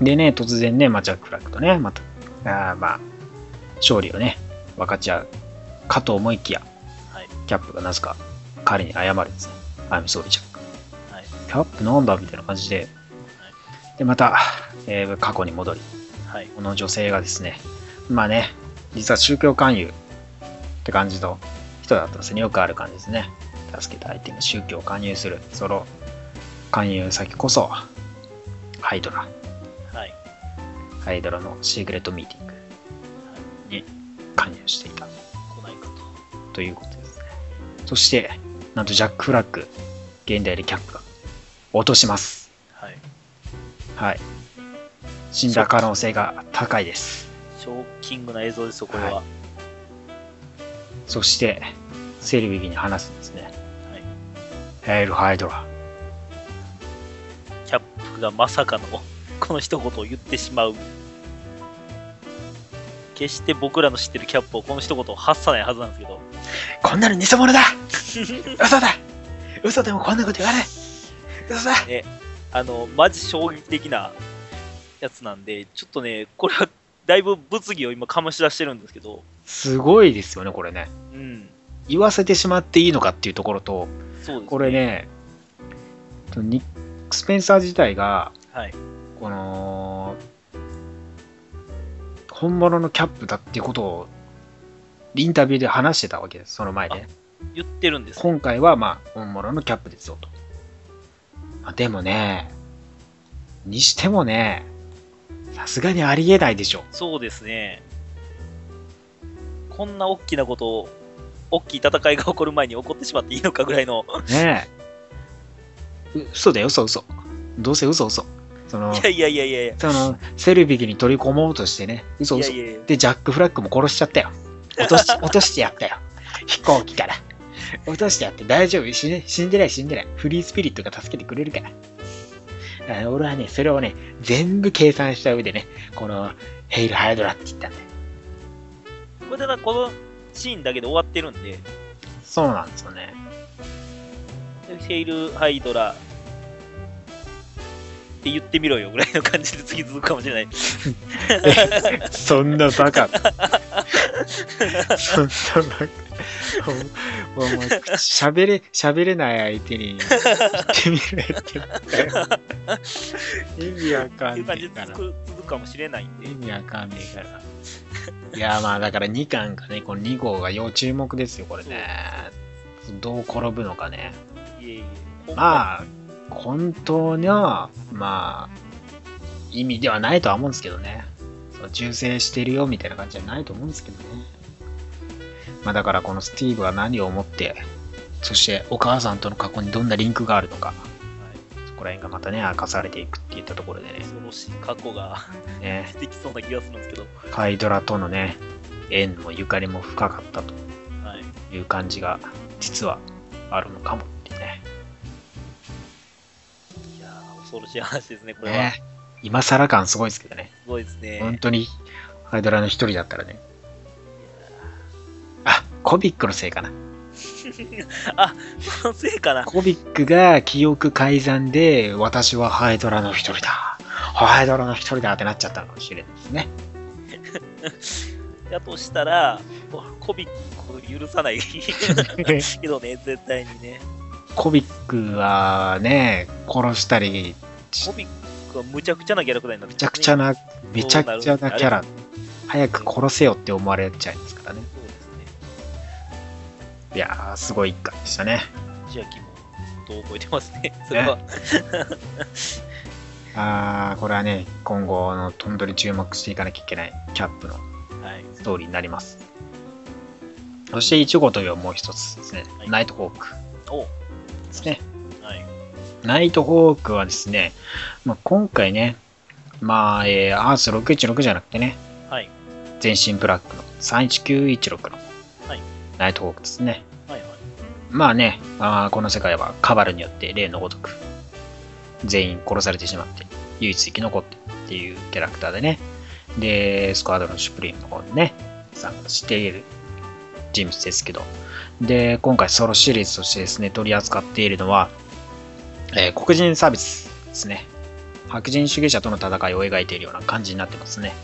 でね、突然ね、まあ、ジャック・フラッグとね、また、あーまあ、勝利をね、分かち合うかと思いきや、はい。キャップがなぜか彼に謝るんですね。I'm sorry。キャップなんだみたいな感じで、で、また、えー過去に戻り、はい。この女性がですね、まあね、実は宗教勧誘って感じの人だったんですね。よくある感じですね。助けた相手に宗教を勧誘する。その勧誘先こそ、ハイドラ。はい。ハイドラのシークレットミーティングに関与していた来ないかと。ということですね。そして、なんとジャック・フラッグ、現代でキャップが落とします。はい。はい。死んだ可能性が高いです。ショッキングな映像ですよ、これは。はそして、セルビギに話すんですね。はい。ヘイル・ハイドラ。キャップがまさかのこの一言を言ってしまう。決して僕らの知ってるキャップをこの一言を発さないはずなんですけど、こんなの偽物だ嘘だ嘘でもこんなこと言わない嘘だあの、マジ衝撃的なやつなんで、ちょっとね、これはだいぶ物議を今醸し出してるんですけど、すごいですよね、これね。うん、言わせてしまっていいのかっていうところと、ね。これ。ね、とニック・スペンサー自体が、はい。この、本物のキャップだっていうことを、インタビューで話してたわけです、その前でね。言ってるんです。今回は、まあ、本物のキャップですよと。まあでもね、にしてもね、さすがにありえないでしょ。そうですね。こんな大きなことを、大きい戦いが起こる前に起こってしまっていいのかぐらいの、ねえ。う嘘だよ、嘘嘘。どうせ嘘嘘。そのい、やいやいやいやいや、その、セルビギに取り込もうとしてね、嘘嘘いやい。やいやで、ジャック・フラッグも殺しちゃったよ。落とし、落としてやったよ。飛行機から。落としてやって大丈夫死ん死んでない死んでない。フリースピリットが助けてくれるから。あ俺はね、それをね、全部計算した上でね、この、ヘイル・ハイドラって言ったんだよ。これただこのシーンだけで終わってるんで、そうなんですよね。ヘイル・ハイドラって言ってみろよぐらいの感じで次続くかもしれない。そんなバカ。そんなバカ。おお前、喋れ、喋れない相手に言ってみれって。意味わかんねえからかもしれないんで意、味わかんねえから。いや、まあだから2巻かね、この2号が要注目ですよ、これね。どう転ぶのかね。いえいえ、あ、まあ、本当には、まあ、意味ではないとは思うんですけどね。そう忠誠してるよみたいな感じじゃないと思うんですけどね。まあだからこのスティーブは何を思って、そしてお母さんとの過去にどんなリンクがあるのか、そこら辺がまたね、明かされていくっていったところでね、恐ろしい過去がね出てきそうな気がするんですけど、カイドラとのね、縁もゆかりも深かったとはい。いう感じが実はあるのかもってね。いやー、恐ろしい話ですね、これは。ね今更感すごいですけどね。すごいですね。本当にカイドラの一人だったらね。あ、コビックのせいかな。あ、そのせいかな。コビックが記憶改ざんで、私はハイドラの一人だ。ハイドラの一人だってなっちゃったのかもしれないですね。だとしたら、コビックを許さない けどね、絶対にね。コビックはね、殺したり、コビックはむちゃくちゃなキャラクターになってめちゃくちゃな。な、めちゃくちゃなキャラ、早く殺せよって思われちゃいますからね。いやー、すごい一回でしたね。千秋もどう覚えてますね。それは。あー、これはね、今後のトンドリ注目していかなきゃいけないキャップのはい。ストーリーになります。そして1号というもう一つですね、はいナイトホークおですね。はい。ナイトホークはですね、まあ、今回ね、まあ、えー、アース616じゃなくてね、はい。全身ブラックの31916のはいナイトホークですね。まあね、あーこの世界はカバルによって例のごとく全員殺されてしまって唯一生き残ってっていうキャラクターでね。で、スクワードのシュプリームの方にね、参加している人物ですけど。で、今回ソロシリーズとしてですね、取り扱っているのは、えー黒人サービスですね。白人主義者との戦いを描いているような感じになってますね。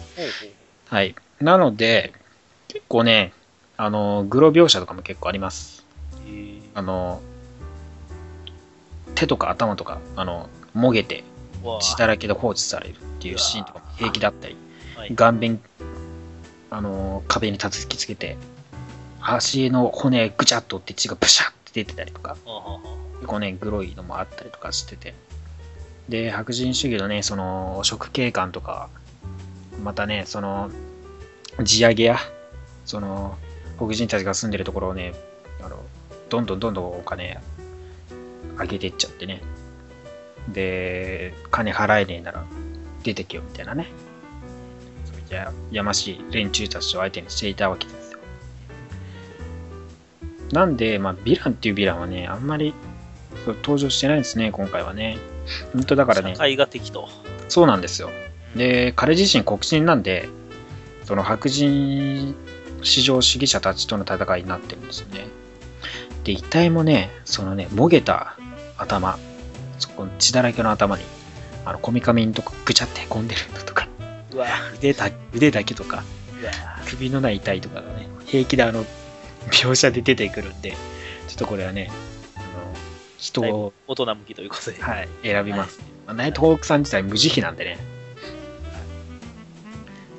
はい。なので、結構ね、あの、グロ描写とかも結構あります。えーあの、手とか頭とか、あの、もげて血だらけで放置されるっていうシーンとかも平気だったり、はい。顔面、あの、壁に叩きつけて、足の骨ぐちゃっと折って血がブシャって出てたりとか、結構ね、グロいのもあったりとかしてて。で、白人主義のね、その、食警官とか、またね、その、地上げや、その、黒人たちが住んでるところをね、どんどんどんどんお金上げていっちゃってね。で、金払えねえなら出てけよみたいなね。そういったやましい連中たちを相手にしていたわけですよ。なんで、まあ、ヴィランっていうヴィランはね、あんまり登場してないんですね、今回はね。本当だからね社、会が敵と。そうなんですよ。で、彼自身黒人なんで、その白人至上主義者たちとの戦いになってるんですよね。で、遺体もね、そのね、もげた頭、そこの血だらけの頭に、あの、こみかみんとかぐちゃってへこんでるのとか、うわ腕だ腕だけとか、首のない遺体とかがね、平気であの、描写で出てくるんで、ちょっとこれはね、あの人を、大人向きということで。はい、選びます。まあナイトホークさん自体無慈悲なんでね。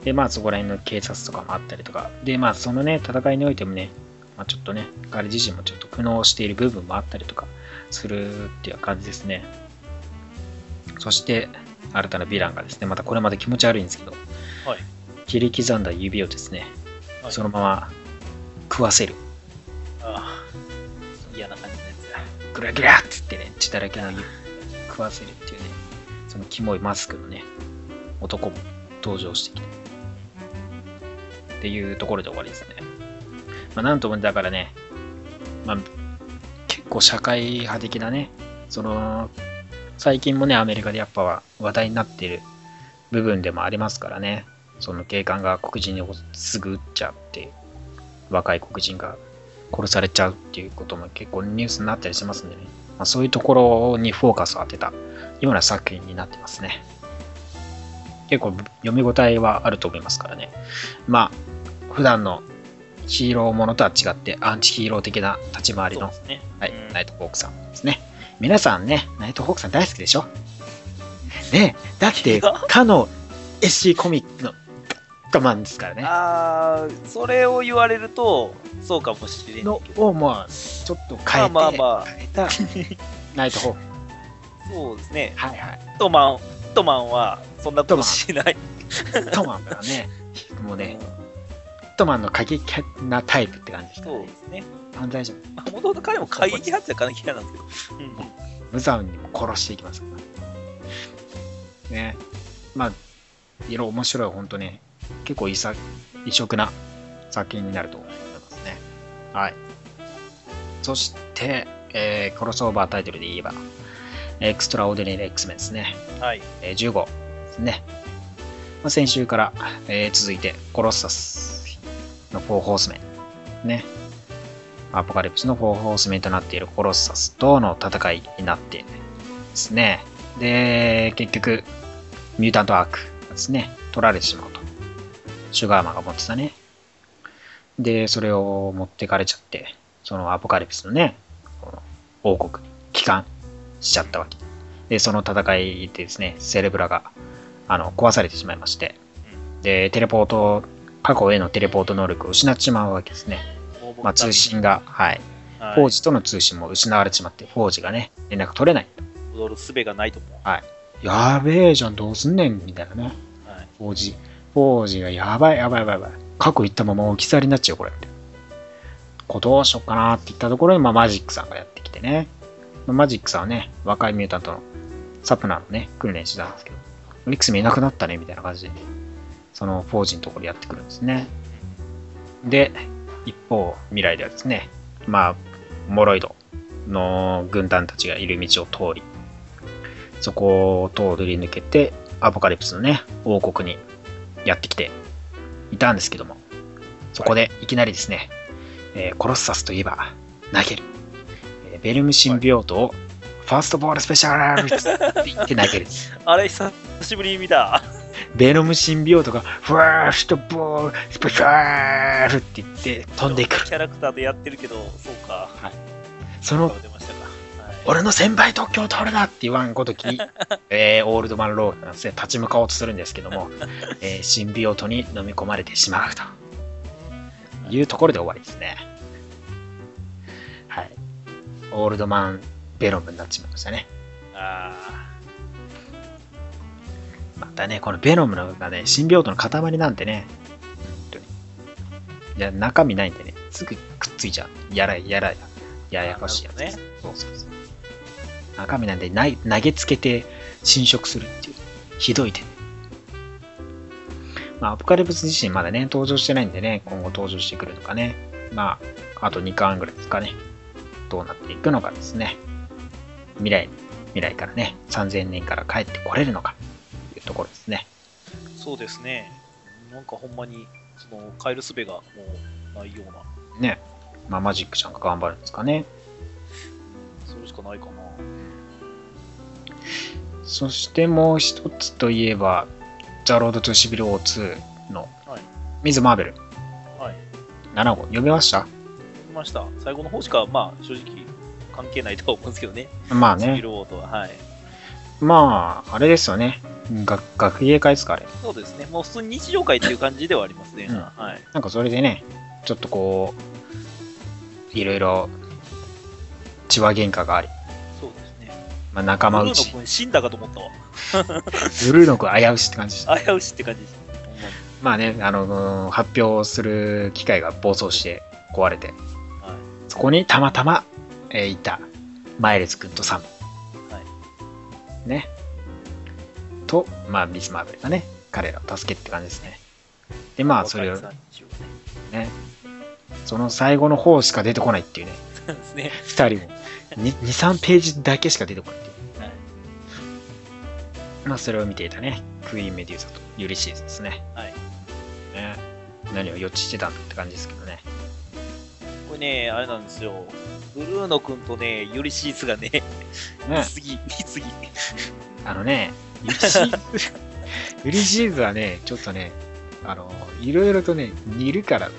で、まあそこら辺の警察とかもあったりとか。で、まあそのね、戦いにおいてもね、まあちょっとね、彼自身もちょっと苦悩している部分もあったりとかするっていう感じですね。そして、新たなヴィランがですね、またこれまで気持ち悪いんですけど、はい。切り刻んだ指をですね、はいそのまま食わせる。ああ嫌な感じのやつだ。グラグラって言ってね、血だらけの指食わせるっていうね、そのキモいマスクのね、男も登場してきて。っていうところで終わりですね。まあ、なんともだからね、まあ、結構社会派的なね、その、最近もね、アメリカでやっぱ話題になっている部分でもありますからね、その警官が黒人にすぐ撃っちゃって、若い黒人が殺されちゃうっていうことも結構ニュースになったりしますんでね、まあ、そういうところにフォーカスを当てたような作品になってますね。結構読み応えはあると思いますからね。まあ、普段のヒーローものとは違ってアンチヒーロー的な立ち回りの、ね。はいうんナイトホークさんですね。皆さんね、ナイトホークさん大好きでしょ？ねえだってかの SC コミックのガマンですからね。ああ、それを言われると、そうかもしれないの。を、まあ、ちょっと変えて、まあまあまあ変えた ナイトホーク。そうですね。はいはい。トマン、トマンは、そんなことしない。トマンがね、もうね、トマンの過激なタイプって感じですからねね。犯罪者もともと彼も過激派っちゃ過激派なんですけど。無残にも殺していきますから。ね。まあ、いろいろ面白い、本当ね、結構異さ異色な作品になると思いますね。はい。そして、えークロスオーバータイトルで言えば、エクストラオーディネリー X メンですね。はい。えー15ですね。まあ、先週から、えー続いて、コロッサスの4ホースメン。ね。アポカリプスの4ホースメンとなっているコロッサスとの戦いになってですね。で、結局、ミュータントアークですね、取られてしまうと。シュガーマンが持ってたね。で、それを持ってかれちゃって、そのアポカリプスのね、この王国帰還しちゃったわけ。で、その戦いでですね、セレブラがあの壊されてしまいまして、で、テレポート、過去へのテレポート能力を失ってしまうわけですね。まあ、通信が、はい、はいフォージとの通信も失われてしまって、フォージがね、連絡取れない。踊る術がないと思う。やべえじゃん、どうすんねん、みたいなね。はい。フォージ。フォージがやばいやばいやばいやばい。過去行ったまま置き去りになっちゃう、これ。こうどうしようかなって言ったところに、まあ、マジックさんがやってきてね。まあマジックさんはね、若いミュータントのサプナーのね、訓練してたんですけど、リックスもいなくなったね、みたいな感じで、そのフォージのところやってくるんですね。で、一方、未来ではですね、まあ、モロイドの軍団たちがいる道を通り、そこを通り抜けて、アポカリプスのね、王国にやってきていたんですけども、そこでいきなりですね、えーコロッサスといえば投げる。えーベルムシンビオートをファーストボールスペシャルって言って投げる。あれ、久しぶりに見た。ベノムシンビオートがファーストボールスペシャルって言って飛んでくる。キャラクターでやってるけど、そうか。その出ましたか。はい、俺の先輩特許を取るなって言わんごときに、えーオールドマンローがですね、立ち向かおうとするんですけども、えーシンビオートに飲み込まれてしまうというところで終わりですね。はい。オールドマンベロムになってしまいましたね。あまたね、このベノムのがね、シンビオートの塊なんてね、本当に。いや、中身ないんでね、すぐくっついちゃう。やらやらや、ややこしいやつです。なそうそうそう。中身なんでない投げつけて侵食するっていう、ひどい手。まあ、アポカリプス自身まだね、登場してないんでね、今後登場してくるのかね。まあ、あと2巻ぐらいですかね。どうなっていくのかですね。未来、未来からね、3000年から帰ってこれるのか、というところですね。ーそうですね。なんかほんまに、その、変える術がもうないような。ね。まあ、マジックちゃんが頑張るんですかね。それしかないかな。そしてもう一つといえば、ザ・ロード・トゥ・シビル・ウォー2のはいミズ・マーベルはい。7号読みました？見ました。最後の方しか、まあ、正直関係ないとは思うんですけどね。まあねスピ。ルオートは。はい。まあ、あれですよね。学学芸会ですか、あれ。そうですね。もう普通に日常会っていう感じではありますね。うんはい。なんかそれでね、ちょっとこう、いろいろ、血話喧嘩があり、そうですね。まあ、仲間ブルー内、ノ君死んだかと思ったわ。ブルーノ君危うしって感じでした。危うしって感じですね。ほんまあね、あの、発表する機械が暴走して壊れて、はい。そこにたまたま、えーいた、マイレス君とサム。はい。ね。と、まあ、ミス・マーベルがね、彼らを助けって感じですね。で、まあ、それをねね、その最後の方しか出てこないっていうね、そうですね。二人も。2、3ページだけしか出てこないっていう。はい。まあ、それを見ていたね、クイーン・メデューサとユリシーズですね。はい。ね何を予知してたんだって感じですけどね。これね、あれなんですよ。ブルーノ君とね、ユリシーズがね、ね見すぎ、見すぎ。あのね、ユリシーズ、ユリシーズはね、ちょっとね、あの、いろいろとね、似るから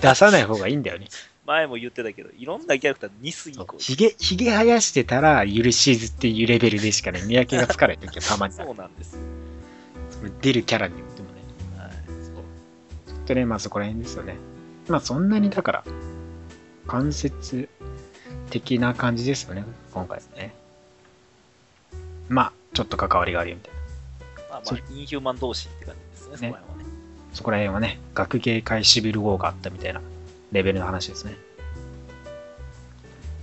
出さない方がいいんだよね。前も言ってたけど、いろんなキャラクター似すぎこうひげ、ひげ生やしてたら、ユリシーズっていうレベルでしかね、見分けがつかない時はたまにそうなんです。それ出るキャラによってもね。はい。ちょっとね、まあそこら辺ですよね。まあそんなにだから、間接的な感じですよね、今回はね。まあ、ちょっと関わりがあるよみたいな。そまあまあ、インヒューマン同士って感じですね、そこら辺はね。そこら辺はね、学芸会シビルウォーがあったみたいなレベルの話ですね。っ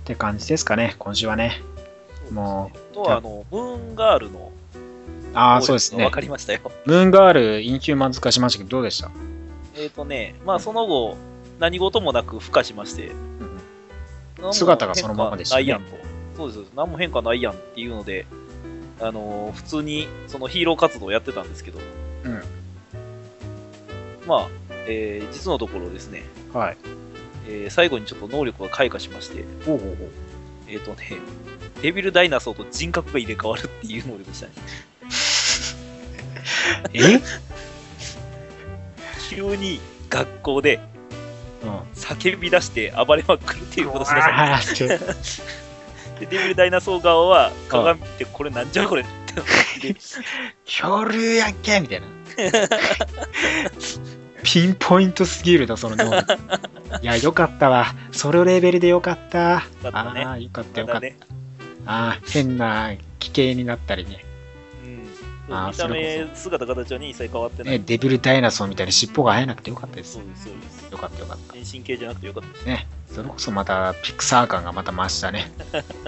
て感じですかね、今週はね。もう。とは、あの、ムーンガールの、ああ、そうですねわ。かりましたよ。ムーンガール、インヒューマン化しましたけど、どうでした？えっ、とね、まあその後、何事もなく孵化しまして、何も姿がそのままでしたねと。そうです、何も変化ないやんっていうので、あのー普通にそのヒーロー活動をやってたんですけど、うん。まあ、えー実のところですね、はい。えー最後にちょっと能力が開花しまして、ほうほう。えっ、とね、デビルダイナソーと人格が入れ替わるっていう能力でしたね。え？急に学校でうん。叫び出して暴れまくるっていうことをしだしたん でデビルダイナソー側は鏡見て、これなんじゃこれって思って、恐竜やっけみたいな。ピンポイントすぎるな、その能力。いや、よかったわ。そのレベルでよかった。ああ、よかったよかった。ああ、変な奇形になったりね。見た目、姿形はね、一切変わってなね、い。デビルダイナソーみたいに尻尾が生えなくてよかったですそう。です、そうです。よかったよかった。変身系じゃなくてよかったです。ね、それこそまたピクサー感がまた増したね。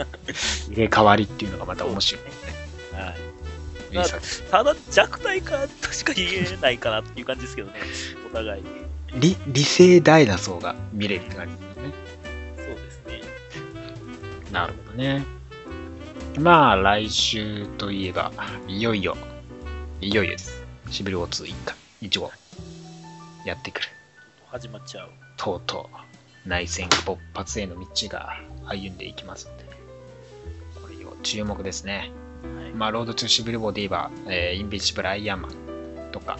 入れ替わりっていうのがまた面白い。はい。いいただ、弱体化としか言えないかなっていう感じですけどね、お互いに。理理性ダイナソーが見れるって感じですね。そうですね。なるほどね。まあ、来週といえば、いよいよ、いよいよです。シビルオ2一回、一応、やってくる。始まっちゃう。とうとう、内戦勃発への道が歩んでいきますので、これを注目ですね。はい。まあ、ロードトゥシビルボディは、えーインビジブルアイアンマンとか、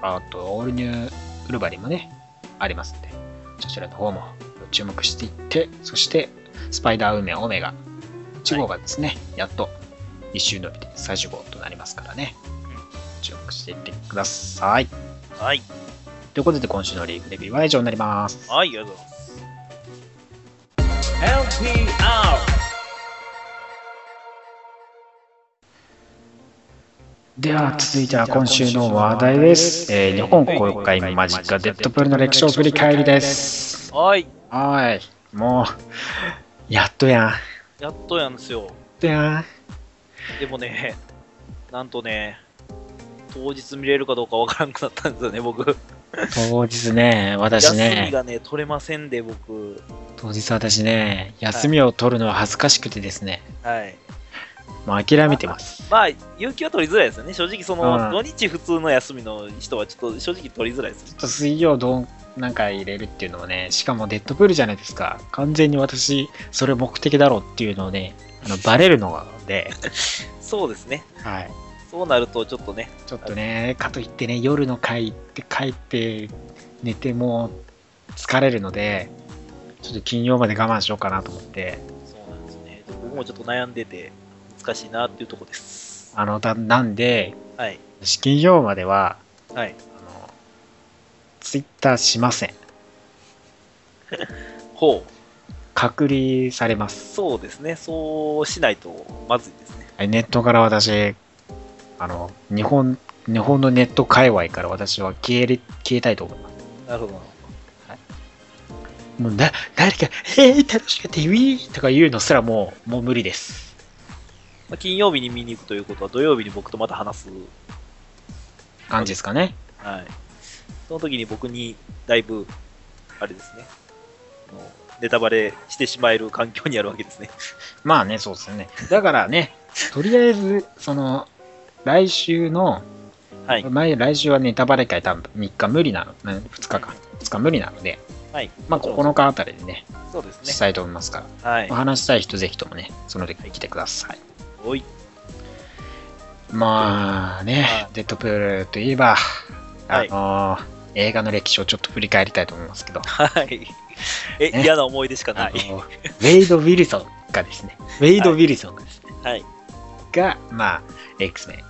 あと、オールニューウルヴァリンもね、ありますんで、そちらの方も注目していって、そして、スパイダーウーメンオメガ1号がですね、やっと1周伸びて最終号となりますからね、注目していってください。はい。ということで、今週のリーグレビューは以上になります。はい、ありがとうございます。では続いては今週の話題です。えー日本公開マジカデッドプールの歴史を振り返りです。はい。はい。もう、やっとやん。やっとやんですよ。とやん。でもね、なんとね、当日見れるかどうかわからなくなったんですよね、僕。当日ね、私休みね、がね、取れませんで、僕。当日私ね、休みを取るのは恥ずかしくてですね、はい。もう諦めてます。まあ、有給は取りづらいですよね。正直、その、うん土日普通の休みの人は、ちょっと正直取りづらいです。ちょっと水曜どうなんか入れるっていうのもね、しかもデッドプールじゃないですか。完全に私、それ目的だろうっていうのをね、あのバレるので、そうですね。はい。そうなると、ちょっとね、ちょっとね、かといってね、夜の会行って帰って寝てもう疲れるので、ちょっと金曜まで我慢しようかなと思って、そうなんですね。僕もちょっと悩んでて、難しいなっていうところです。あの、だなんで、はい。私金曜までは、はい。ツイッターしません。ほう。隔離されます。そうですね。そうしないとまずいですね。はいネットから私、あの、日本、日本のネット界隈から私は消えれ消えたいと思います。なるほど。もうな、誰か、えー、楽しかった、ウィーとか言うのすらもう、もう無理です。まあ、金曜日に見に行くということは、土曜日に僕とまた話す。感じですかね。はい。その時に僕にだいぶ、あれですね。ネタバレしてしまえる環境にあるわけですね。まあね、そうですよね。だからね、とりあえず、その、来週の、はい。前、来週はネタバレ会多分3日無理なの、2日か、2日無理なので、はい。まあ9日あたりでね、そうですね。したいと思いますから、はいお。話したい人ぜひともね、その時に来てください。おい。まあね、はいデッドプールといえば、あはいのー映画の歴史をちょっと振り返りたいと思いますけど、はい。え、ね嫌な思い出しかない？ウェイド・ウィルソンがですね、ウェイド・ウィルソンがですね、はい。が、まあ、X メン、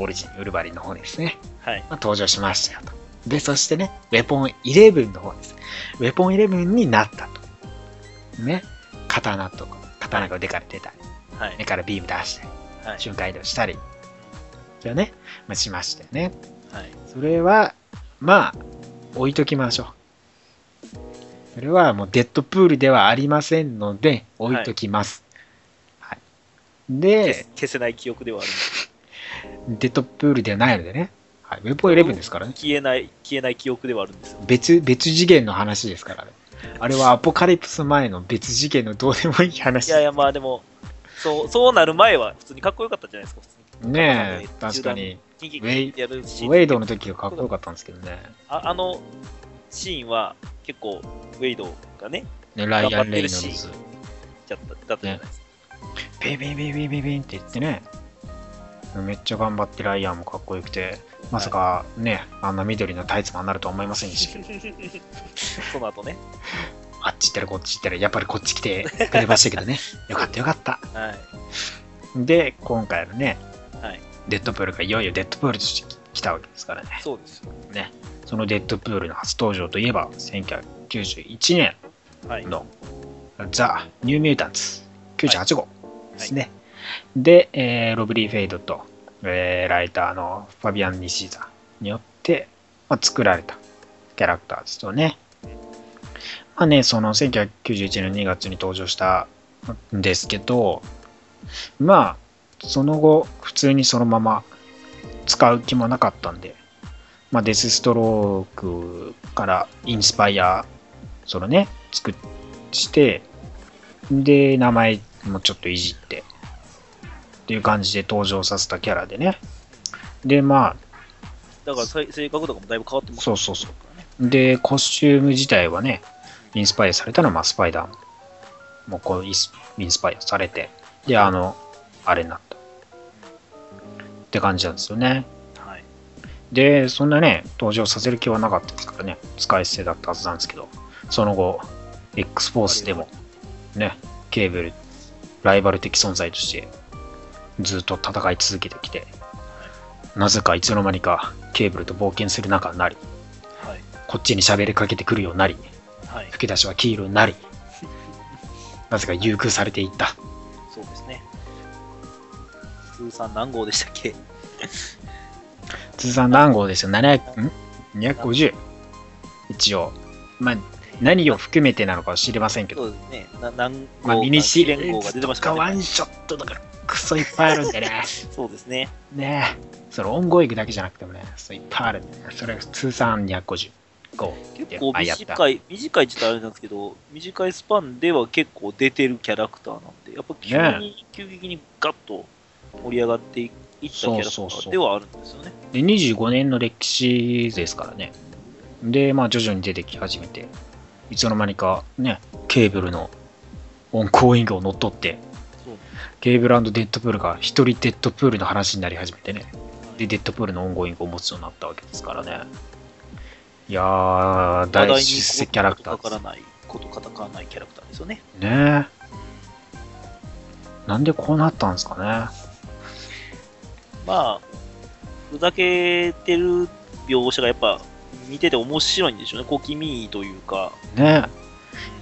オリジン、ウルヴァリンの方ですね、はい。まあ、登場しましたよと。で、そしてね、ウェポン11の方です。ウェポン11になったと。ね、刀とか、刀が腕から出たり、はい。目からビーム出したり、はい。瞬間移動したり、それはね、まあ、しましたよね。はい。それは、まあ、置いときましょう。それはもうデッドプールではありませんので、置いときます。はい。消でせ、消せない記憶ではある。デッドプールではないのでね、はい、ウェポン11ですからね。消えない、消えない記憶ではあるんですよ。別、別次元の話ですからね。あれはアポカリプス前の別次元のどうでもいい話。いやいや、まあでも、そう、そうなる前は普通にかっこよかったじゃないですか、普。ねえ、確かに。ウェイドの時がかっこよかったんですけどね。ああのシーンは結構、ウェイドがね、ねライアン・レイノルズ。だっただったじゃないですか。ビビビビビビンって言ってね、めっちゃ頑張ってライアンもかっこよくて、まさかね、あんな緑のタイツマンになるとは思いませんでしたけど、その後ね。あっち行ったらこっち行ったら、やっぱりこっち来てくれましたけどね、よかったよかった。はい。で、今回のね、はい。デッドプールがいよいよデッドプールとして来たわけですからね。そうですよ。ねそのデッドプールの初登場といえば、1998 1991年はい。のザ・ニューミュータンツ98号ですね。で、えーロブリー・フェイドと、えーライターのファビアン・ニシーザによって、まあ、作られたキャラクターですよね。まあね、その1991年2月に登場したんですけど、まあ、その後、普通にそのまま使う気もなかったんで、まあ、デスストロークからインスパイア、そのね、作っして、で、名前もちょっといじって、っていう感じで登場させたキャラでね。で、まだから性格とかもだいぶ変わってますそうそうそうで、コスチューム自体はね、インスパイアされたのは、まあ、スパイダーもこうインスインスパイアされて、で、あの、あれにな。って感じなんですよね。はい。で、そんなね、登場させる気はなかったですからね、使い捨てだったはずなんですけど、その後、X フォースでも、ね、ケーブル、ライバル的存在として、ずっと戦い続けてきて、なぜかいつの間にかケーブルと冒険する仲になり、はい。こっちに喋りかけてくるようになり、はい。吹き出しは黄色になり、なぜか優遇されていった。通算何号でしたっけ？通算何号ですよ ?700、ん ?250? 一応。まあ、何を含めてなのかは知りませんけどそ、うですね。な何号まあ、ミニシリ連号が出てーズとましたかワンショットとかクソいっぱいあるんでね。そうですね。ねえ。そのオンゴイグだけじゃなくてもね、そういっぱいあるんでね。それが通算250。5結構短い、短いって言ったらあれなんですけど、短いスパンでは結構出てるキャラクターなんで、やっぱ急に、急激にガッと盛り上がっていったキャラクタそうそうそうーではあるんですよね。で、25年の歴史ですからね。で、まあ徐々に出てき始めて、いつの間にかね、ケーブルのオンゴーイングを乗っ取って、ケーブルデッドプールが一人デッドプールの話になり始めてね。で、デッドプールのオンゴーイングを持つようになったわけですからね。いやー、話大出世キャラクターですかからない、ことかからないキャラクターですよね。ね。なんでこうなったんですかまあ、ふざけてる描写がやっぱ見てて面白いんでしょうね。小気味いいというか。ね。ね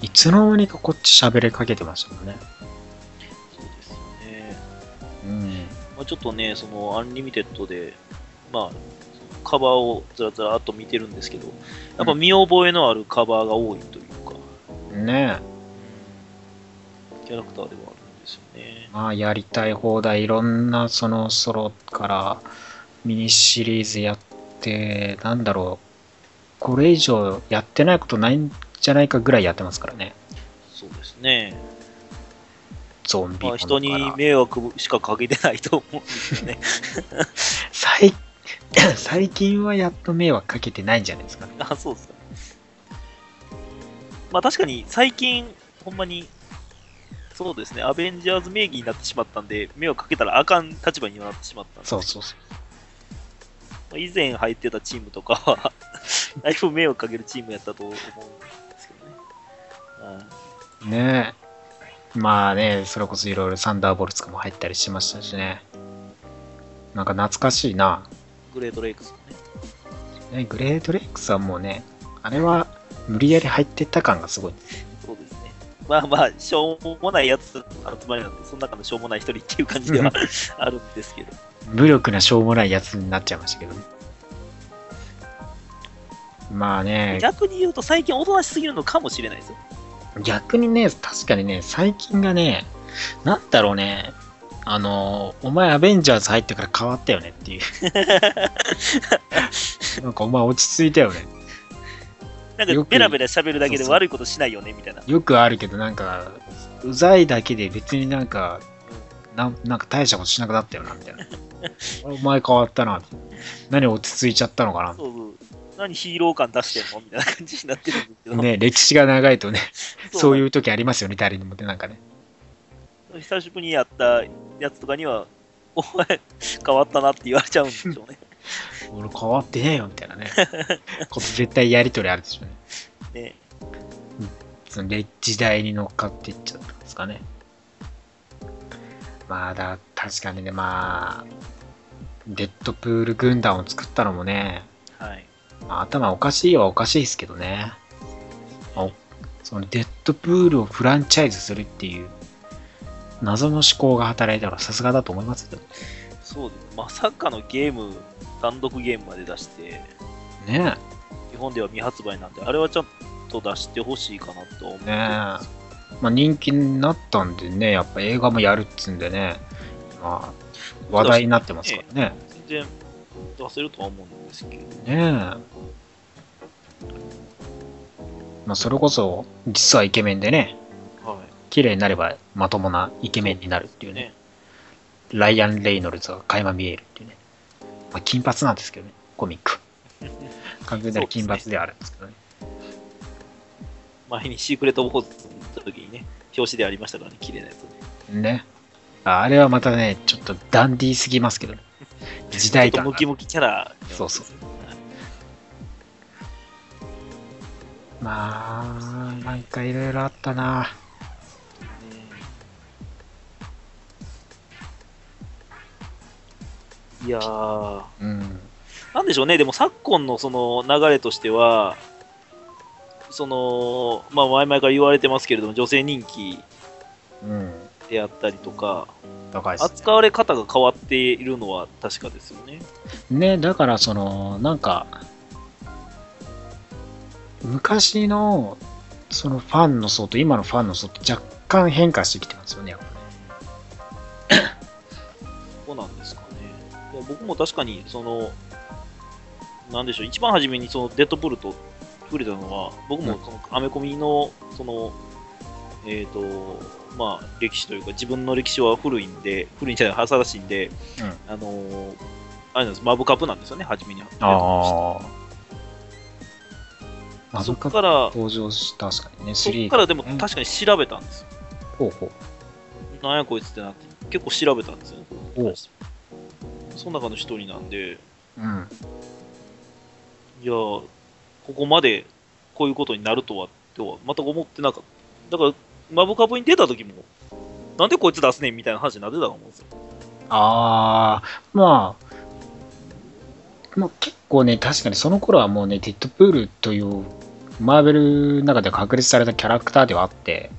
いつの間にかこっち喋りかけてましたもんね。そうですよね。うん。まあ、ちょっとね、そのアンリミテッドで、まあ、カバーをずらずらっと見てるんですけど、やっぱ見覚えのあるカバーが多いというか、ねキャラクターではですよね。まあ、やりたい放題、いろんなそのソロからミニシリーズやって、なんだろう、これ以上やってないことないんじゃないかぐらいやってますからね。そうですね。ゾンビまあ、人に迷惑しかかけてないと思うんですよね。最 最近はやっと迷惑かけてないんじゃないですかね。あ、そうですか。まあ確かに最近、ほんまに、そうですね、アベンジャーズ名義になってしまったんで、迷惑かけたらあかん立場にはなってしまったんで、そうそうそまあ以前入ってたチームとかは、だいぶ迷惑かけるチームやったと思うんですけどね。う。ねえ。まあね、それこそいろいろサンダーボルツとかも入ったりしましたしね。なんか懐かしいな。グレートレイクスもね。ね、グレートレックスはもうね、あれは無理やり入ってった感がすごい。まあまあ、しょうもないやつの集まりなんで、その中のしょうもない一人っていう感じでは あるんですけど。無力なしょうもないやつになっちゃいましたけどね。まあね、逆に言うと最近おとなしすぎるのかもしれないですよ。逆にね、確かにね、最近がね、なんだろうね、あの、お前アベンジャーズ入ってから変わったよねっていう。なんかお前落ち着いたよね。なんかベラベラ喋るだけで悪いことしないよねみたいな。よくあるけど、なんか、うざいだけで別になんか、なんなんか大したことしなくなったよな、みたいな。お前変わったな、何落ち着いちゃったのかな。そうそう。何ヒーロー感出してんのみたいな感じになってるんですけど。ね、歴史が長いとね、そういうう。時ありますよね、誰にもね、なんかね。久しぶりにやったやつとかには、お前変わったなって言われちゃうんでしょうね。俺変わってねえよ、みたいなね。こと絶対やりとりあるでしょうね。ねそので時代に乗っかっていっちゃったんですかね。まあだ、確かにね、まあ、デッドプール軍団を作ったのもね、はい。まあ、頭おかしいはおかしいですけどね。まあおそのデッドプールをフランチャイズするっていう謎の思考が働いたのはさすがだと思いますよ。そうです。まさかのゲーム、単独ゲームまで出して、ね日本では未発売なんで、あれはちゃんと出してほしいかなと思ってるんですよえ。まあ人気になったんでね、やっぱ映画もやるっつんでね、まあ話題になってますからね。全然出せるとは思うんですけど。ねえ。まあそれこそ、実はイケメンでね、は綺麗になればまともなイケメンになるっていうい。ね。ね。ライアン・レイノルズが垣間見えるっていうね。まあ、金髪なんですけどね、コミック。完全なる金髪ではあるんですけどね。前にシークレット・ウォーズの時にね、表紙でありましたからね、綺麗なやつね。ね。ああれはまたね、ちょっとダンディーすぎますけどね。時代感ムキムキキャラ、そうそうまあ、なんかいろいろあったな。いやー、うん。なんでしょうね、でも昨今のその流れとしては、その、まあ前々から言われてますけれども、女性人気うん。であったりとか、高いですね。扱われ方が変わっているのは確かですよね。ね、だからその、なんか、昔の、そのファンの層と今のファンの層って若干変化してきてますよね。僕も確かに、その、なんでしょう、一番初めにそのデッドプールと触れたのは、僕もそのアメコミの、その、えっ、と、まあ、歴史というか、自分の歴史は古いんで、古いんじゃない、新しいんで、あのーあれなんです、マブカップなんですよね、初めに。ああ。マそブカこから、登場した、確かにね、そこ3からでもうん確かに調べたんですよ。ほうほう。なんやこいつってなって、結構調べたんですよね。おうその中の一人なんで、うん。いやー、ここまでこういうことになるとは、とは全く思ってなかった。だから、マブカブに出た時も、なんでこいつ出すねんみたいな話になってたと思うんですよ。ああ、まあ、まあ結構ね、確かにその頃はもうね、デッドプールというマーベルの中で確立されたキャラクターではあって、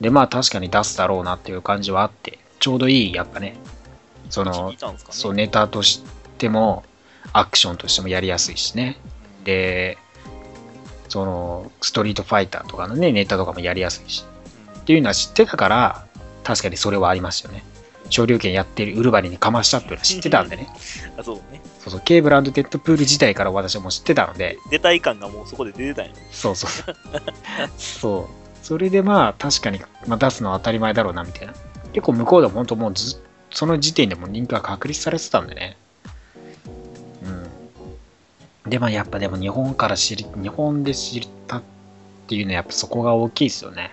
で、まあ確かに出すだろうなっていう感じはあって、ちょうどいい、やっぱね、その。そう、ネタとしても、アクションとしてもやりやすいしね。で、その、ストリートファイターとかのね、ネタとかもやりやすいし。っていうのは知ってたから、確かにそれはありましたよね。昇竜拳やってるウルヴァリンにかましたっていうのは知ってたんでね。あ、そうね。そうそう、ケーブルデッドプール自体から私はもう知ってたので、出たい感がもうそこで出てたんや。そうそうそう。それでまあ、確かに、まあ、出すのは当たり前だろうな、みたいな。結構向こうでも本当もうず、その時点でもう人気が確立されてたんでね。うん。で、まあやっぱでも日本から知り、日本で知ったっていうのはやっぱそこが大きいですよね。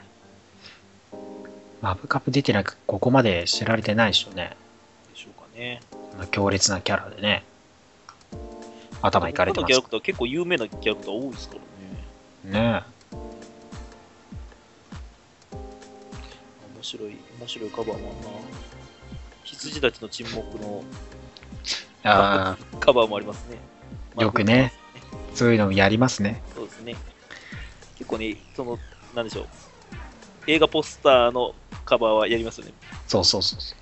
マブカップ出てなく、ここまで知られてないでしょうね。でしょうかね。まあ強烈なキャラでね。頭いかれてますキャラ。クター結構有名なキャラクター多いですからね。ね面白い、面白いカバーもあんな。羊たちの沈黙のあカバーもありますね。よくね。あ、そういうのもやりますね。そうですね。結構ね、その、なんでしょう。映画ポスターのカバーはやりますよね。そうそうそうそ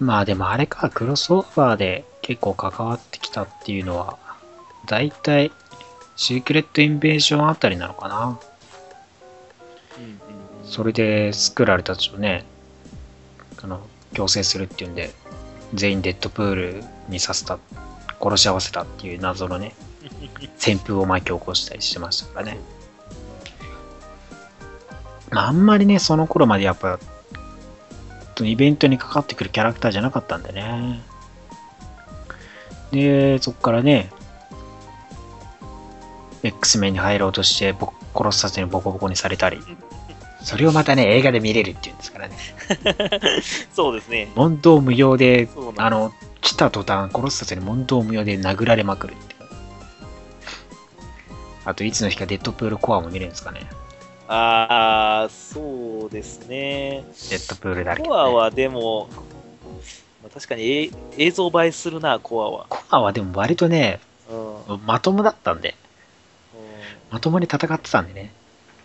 う。まあでもあれか、クロスオーバーで結構関わってきたっていうのは、だいたいシークレットインベージョンあたりなのかな。うんうんうんそれでスクラルたちをね、あの、強制するっていうんで、全員デッドプールにさせた、殺し合わせたっていう謎のね、旋風を巻き起こしたりしてましたからね。まあ、あんまりね、その頃までやっぱ、イベントにかかってくるキャラクターじゃなかったんでね。で、そこからね、X メンに入ろうとして、ぼ殺さずにボコボコにされたり、それをまたね、映画で見れるっていうんですからね。そうですね。問答無用で、あの、来た途端、殺さずに問答無用で殴られまくるって。あと、いつの日かデッドプールコアも見れるんですかね。ああ、そうですね。デッドプールだらけ、ね。コアはでも、まあ、確かにえ映像映えするな、コアは。コアはでも割とね、うんうんまともだったんで、まともに戦ってたんでね。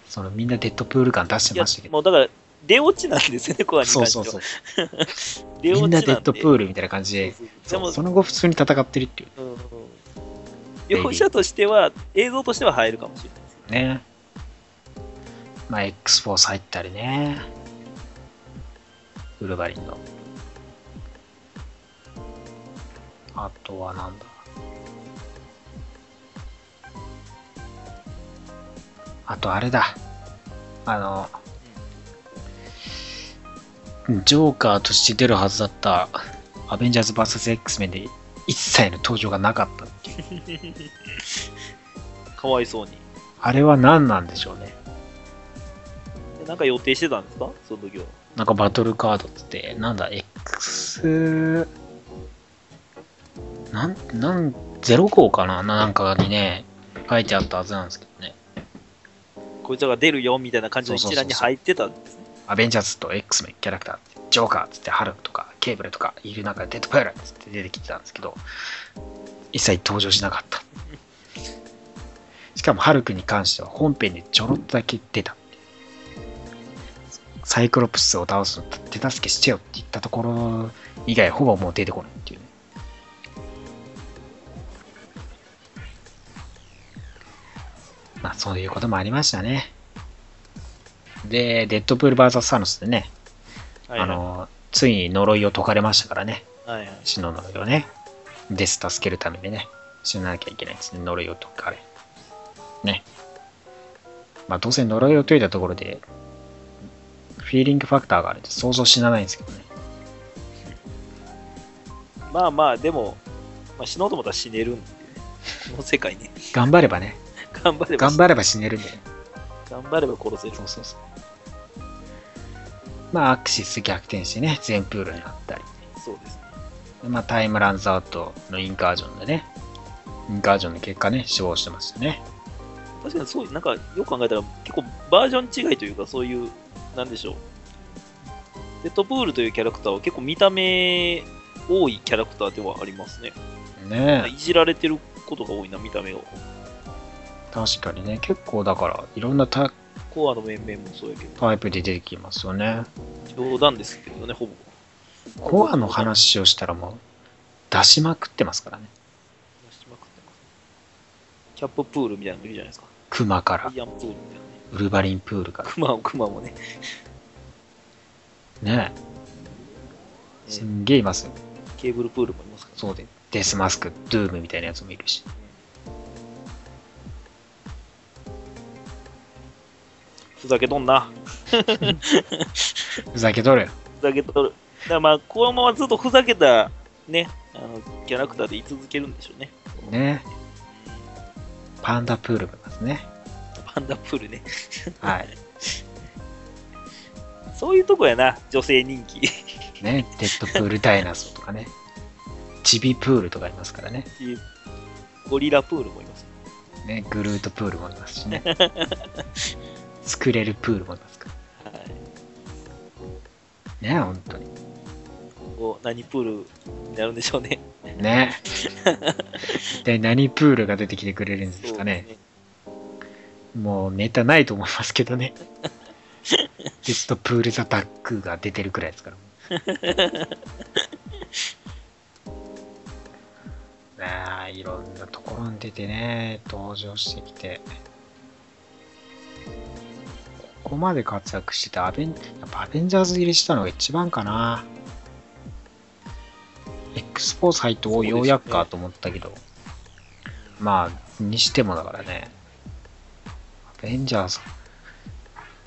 そのみんなデッドプール感出してましたけど。もうだから、出落ちなんですよね、コアにそう関しては。そうそう。出落ちみんなデッドプーールみたいな感じで、でそその後普通に戦ってるっていううんうん描写としては、映像としては入るかもしれないですけど。ね。まあ、X フォース入ったりね。ウルヴァリンの。あとはなんだ。あとあれだ。あの、ジョーカーとして出るはずだったアベンジャーズ VS.X メンで一切の登場がなかったっていう。かわいそうに。あれは何なんでしょうね。でなんか予定してたんですか？その時は。なんかバトルカードって、なんだ、X、なん、なん、0号かな？なんかにね、書いてあったはずなんですけどね。こいつらが出るよみたいな感じの一覧に入ってたんですね。アベンジャーズと X メンキャラクタージョーカーっつって、ハルクとか、ケーブルとかいる中で、デッドプールっつって出てきてたんですけど、一切登場しなかった。しかも、ハルクに関しては本編でちょろっとだけ出た。サイクロプスを倒すの手助けしてよって言ったところ以外、ほぼもう出てこないっていうね。まあ、そういうこともありましたね。で、デッドプール VS サノスでね、はいはいあの、ついに呪いを解かれましたからね。はいはい。死の呪いをね。デス助けるためにね、死ななきゃいけないですね。呪いを解かれ。ね。まあ、どうせ呪いを解いたところで、フィーリングファクターがあるんで想像死なないんですけどね。まあまあ、でも、まあ、死のうと思ったら死ねるんでね。この世界ね。頑張ればね、頑張れば頑張れば死ねるんでね。頑張れば殺せる。そうそうそう。まあ、アクシス逆転してね、全プールになったり。そうですね。でまあ、タイムランズアウトのインカージョンでね、インカージョンの結果ね、死亡してましたね。確かにそう、なんかよく考えたら結構バージョン違いというか、そういう、なんでしょう。デッドプールというキャラクターは結構見た目多いキャラクターではありますね。ねえいじられてることが多いな、見た目が。確かにね、結構だから、いろんなタコアの面々もそうやけど、タイプで出てきますよね。冗談ですけどね、ほぼ。コアの話をしたらもう、出しまくってますからね。出しまくってますキャッププールみたいなのいるじゃないですか。クマからア、イアンプールみたいなね。ウルヴァリンプールから。クマもクマもね。ねえ、すんげえいますよ。ケーブルプールもいますから、そうで、デスマスク、ドゥームみたいなやつもいるし。ふざけとんな。ふざけとる。ふざけとる。だからまあ、このままずっとふざけた、ね、あの、キャラクターで居続けるんでしょうね。ねパンダプールもいますね。パンダプールね。はい。そういうとこやな、女性人気。ね、デッドプールダイナソーとかね。チビプールとかいますからね。ゴリラプールもいます。ね、グルートプールもいますしね。作れるプールもいますか？はい。ら。ね、本当に。こう何プールになるんでしょうね。ね。一体何プールが出てきてくれるんですかね。もうネタないと思いますけどね。デッドプールザタックが出てるくらいですから。ねえいろんなところに出てね、登場してきて。ここまで活躍しててアベン、やっぱアベンジャーズ入りしたのが一番かな。X フォース入っておようやくかと思ったけど、まあ、にしてもだからね、アベンジャーズ、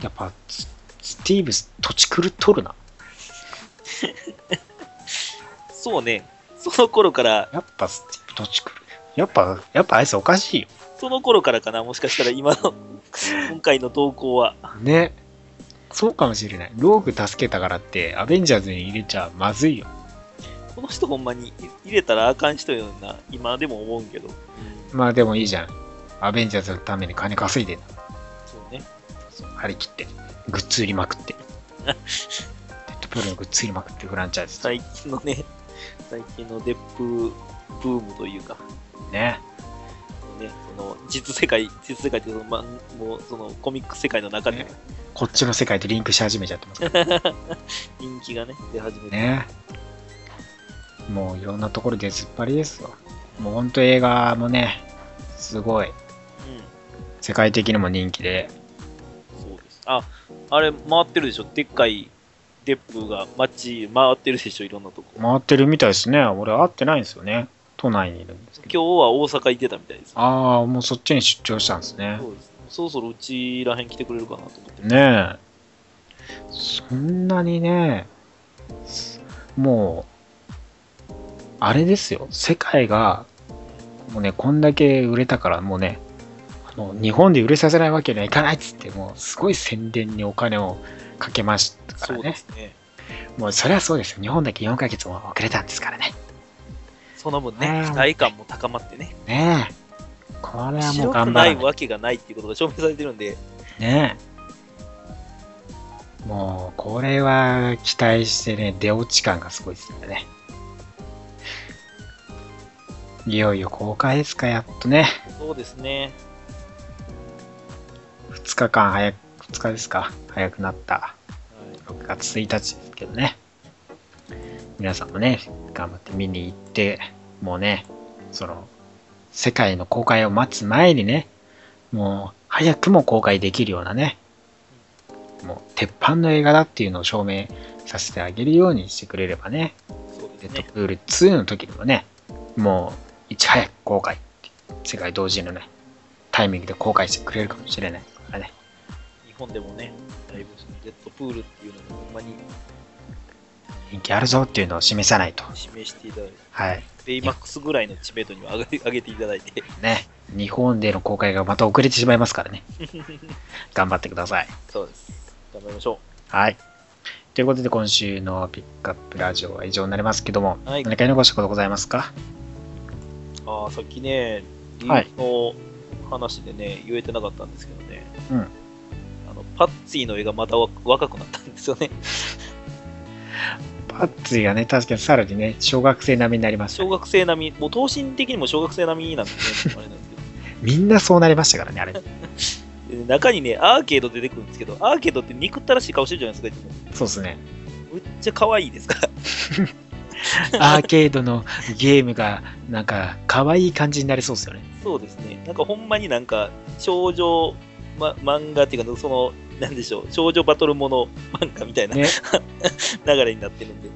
やっぱス、スティーブス土地狂っとるな。そうね。その頃から、やっぱスティーブ土地狂る。やっぱ、やっぱあいつおかしいよ。その頃からかな、もしかしたら今の、今回の投稿は。ね。そうかもしれない。ローグ助けたからって、アベンジャーズに入れちゃまずいよ。この人ほんまに入れたらあかん人よな、今でも思うんけど。まあでもいいじゃん。アベンジャーズのために金稼いでんだ。そうね。張り切って。グッズ売りまくって。デッドプールのグッズ売りまくってフランチャイズ。最近のね、最近のデップブームというか、ね。の実世界、実世界っていうか、まあ、もうそのコミック世界の中でねこっちの世界とリンクし始めちゃってますから 人気がね、出始めて、ね。もういろんなところで突っ張りですよ。もう本当映画もね、すごい、うん、世界的にも人気で、そうです。あ、あれ回ってるでしょ、でっかいデップが街回ってるでしょ、いろんなとこ。回ってるみたいですね。俺会ってないんですよね。都内にいるんですけど。今日は大阪行ってたみたいです。ああ、もうそっちに出張したんですね。そうです。そろそろうちらへん来てくれるかなと思って。ねえ。そんなにね、もう、あれですよ。世界が、もうね、こんだけ売れたから、もうね、あの日本で売れさせないわけにはいかないっつって、もうすごい宣伝にお金をかけましたからねそうで。すね。もうそれはそうですよ。日本だけ4ヶ月も遅れたんですからね。その分ねう、ん期待感も高まってね、ねえ。これはもう頑張ないらない。わけがないっていうことが証明されてるんで、ねえ。もう、これは期待してね、出落ち感がすごいですよね。いよいよ公開ですか、やっとね。そうですね。2日間早く、2日ですか、早くなったはい6月1日ですけどね。皆さんもね、頑張って見に行って、もうね、その、世界の公開を待つ前にね、もう、早くも公開できるようなね、もう、鉄板の映画だっていうのを証明させてあげるようにしてくれればね。デッドプール2の時にもね、もう、いち早く公開世界同時のね、タイミングで公開してくれるかもしれないからね。日本でもね、だいぶそのデッドプールっていうのをほんまに人気あるぞっていうのを示さないと。示していただいて、はい。ベイマックスぐらいの知名度には上げ上げていただいて、ね、日本での公開がまた遅れてしまいますからね。頑張ってください。そうです。頑張りましょはい。ということで今週のピックアップラジオは以上になりますけども、う。はい。何か残したことございますか？ああ、さっきね、リはいーフの話でね、言えてなかったんですけどね、うんあのパッツィの絵がまたわ若くなったんですよね。パッツィがね、確かにさらにね、小学生並みになりましたね、小学生並み、もう等身的にも小学生並みなんですね。あれなんですけどみんなそうなりましたからね、あれ。で 中にね、アーケード出てくるんですけど、アーケードって憎ったらしい顔してるじゃないですか、いつも。そうですね。むっちゃ可愛いですから。アーケードのゲームが、なんか、可愛い感じになりそうですよね。そうですね。なんかほんまになんか、少女、ま、漫画っていうか、その、なんでしょう、少女バトルもの漫画みたいなね。流れになってるんで。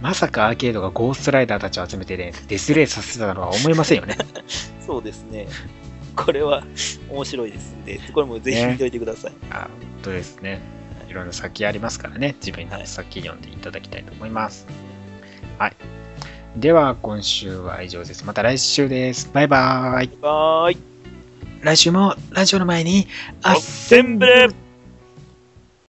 まさかアーケードがゴーストライダーたちを集めてね、デスレースさせたのは思いませんよね。そうですね。これは面白いですんで、これもぜひ見といてください。あ本当ですね。いろんな先ありますからね、自分に合った先読んでいただきたいと思います。はい。では、今週は以上です。また来週です。バイバーイ。バイバーイ。来週もラジオの前に、アッセンブル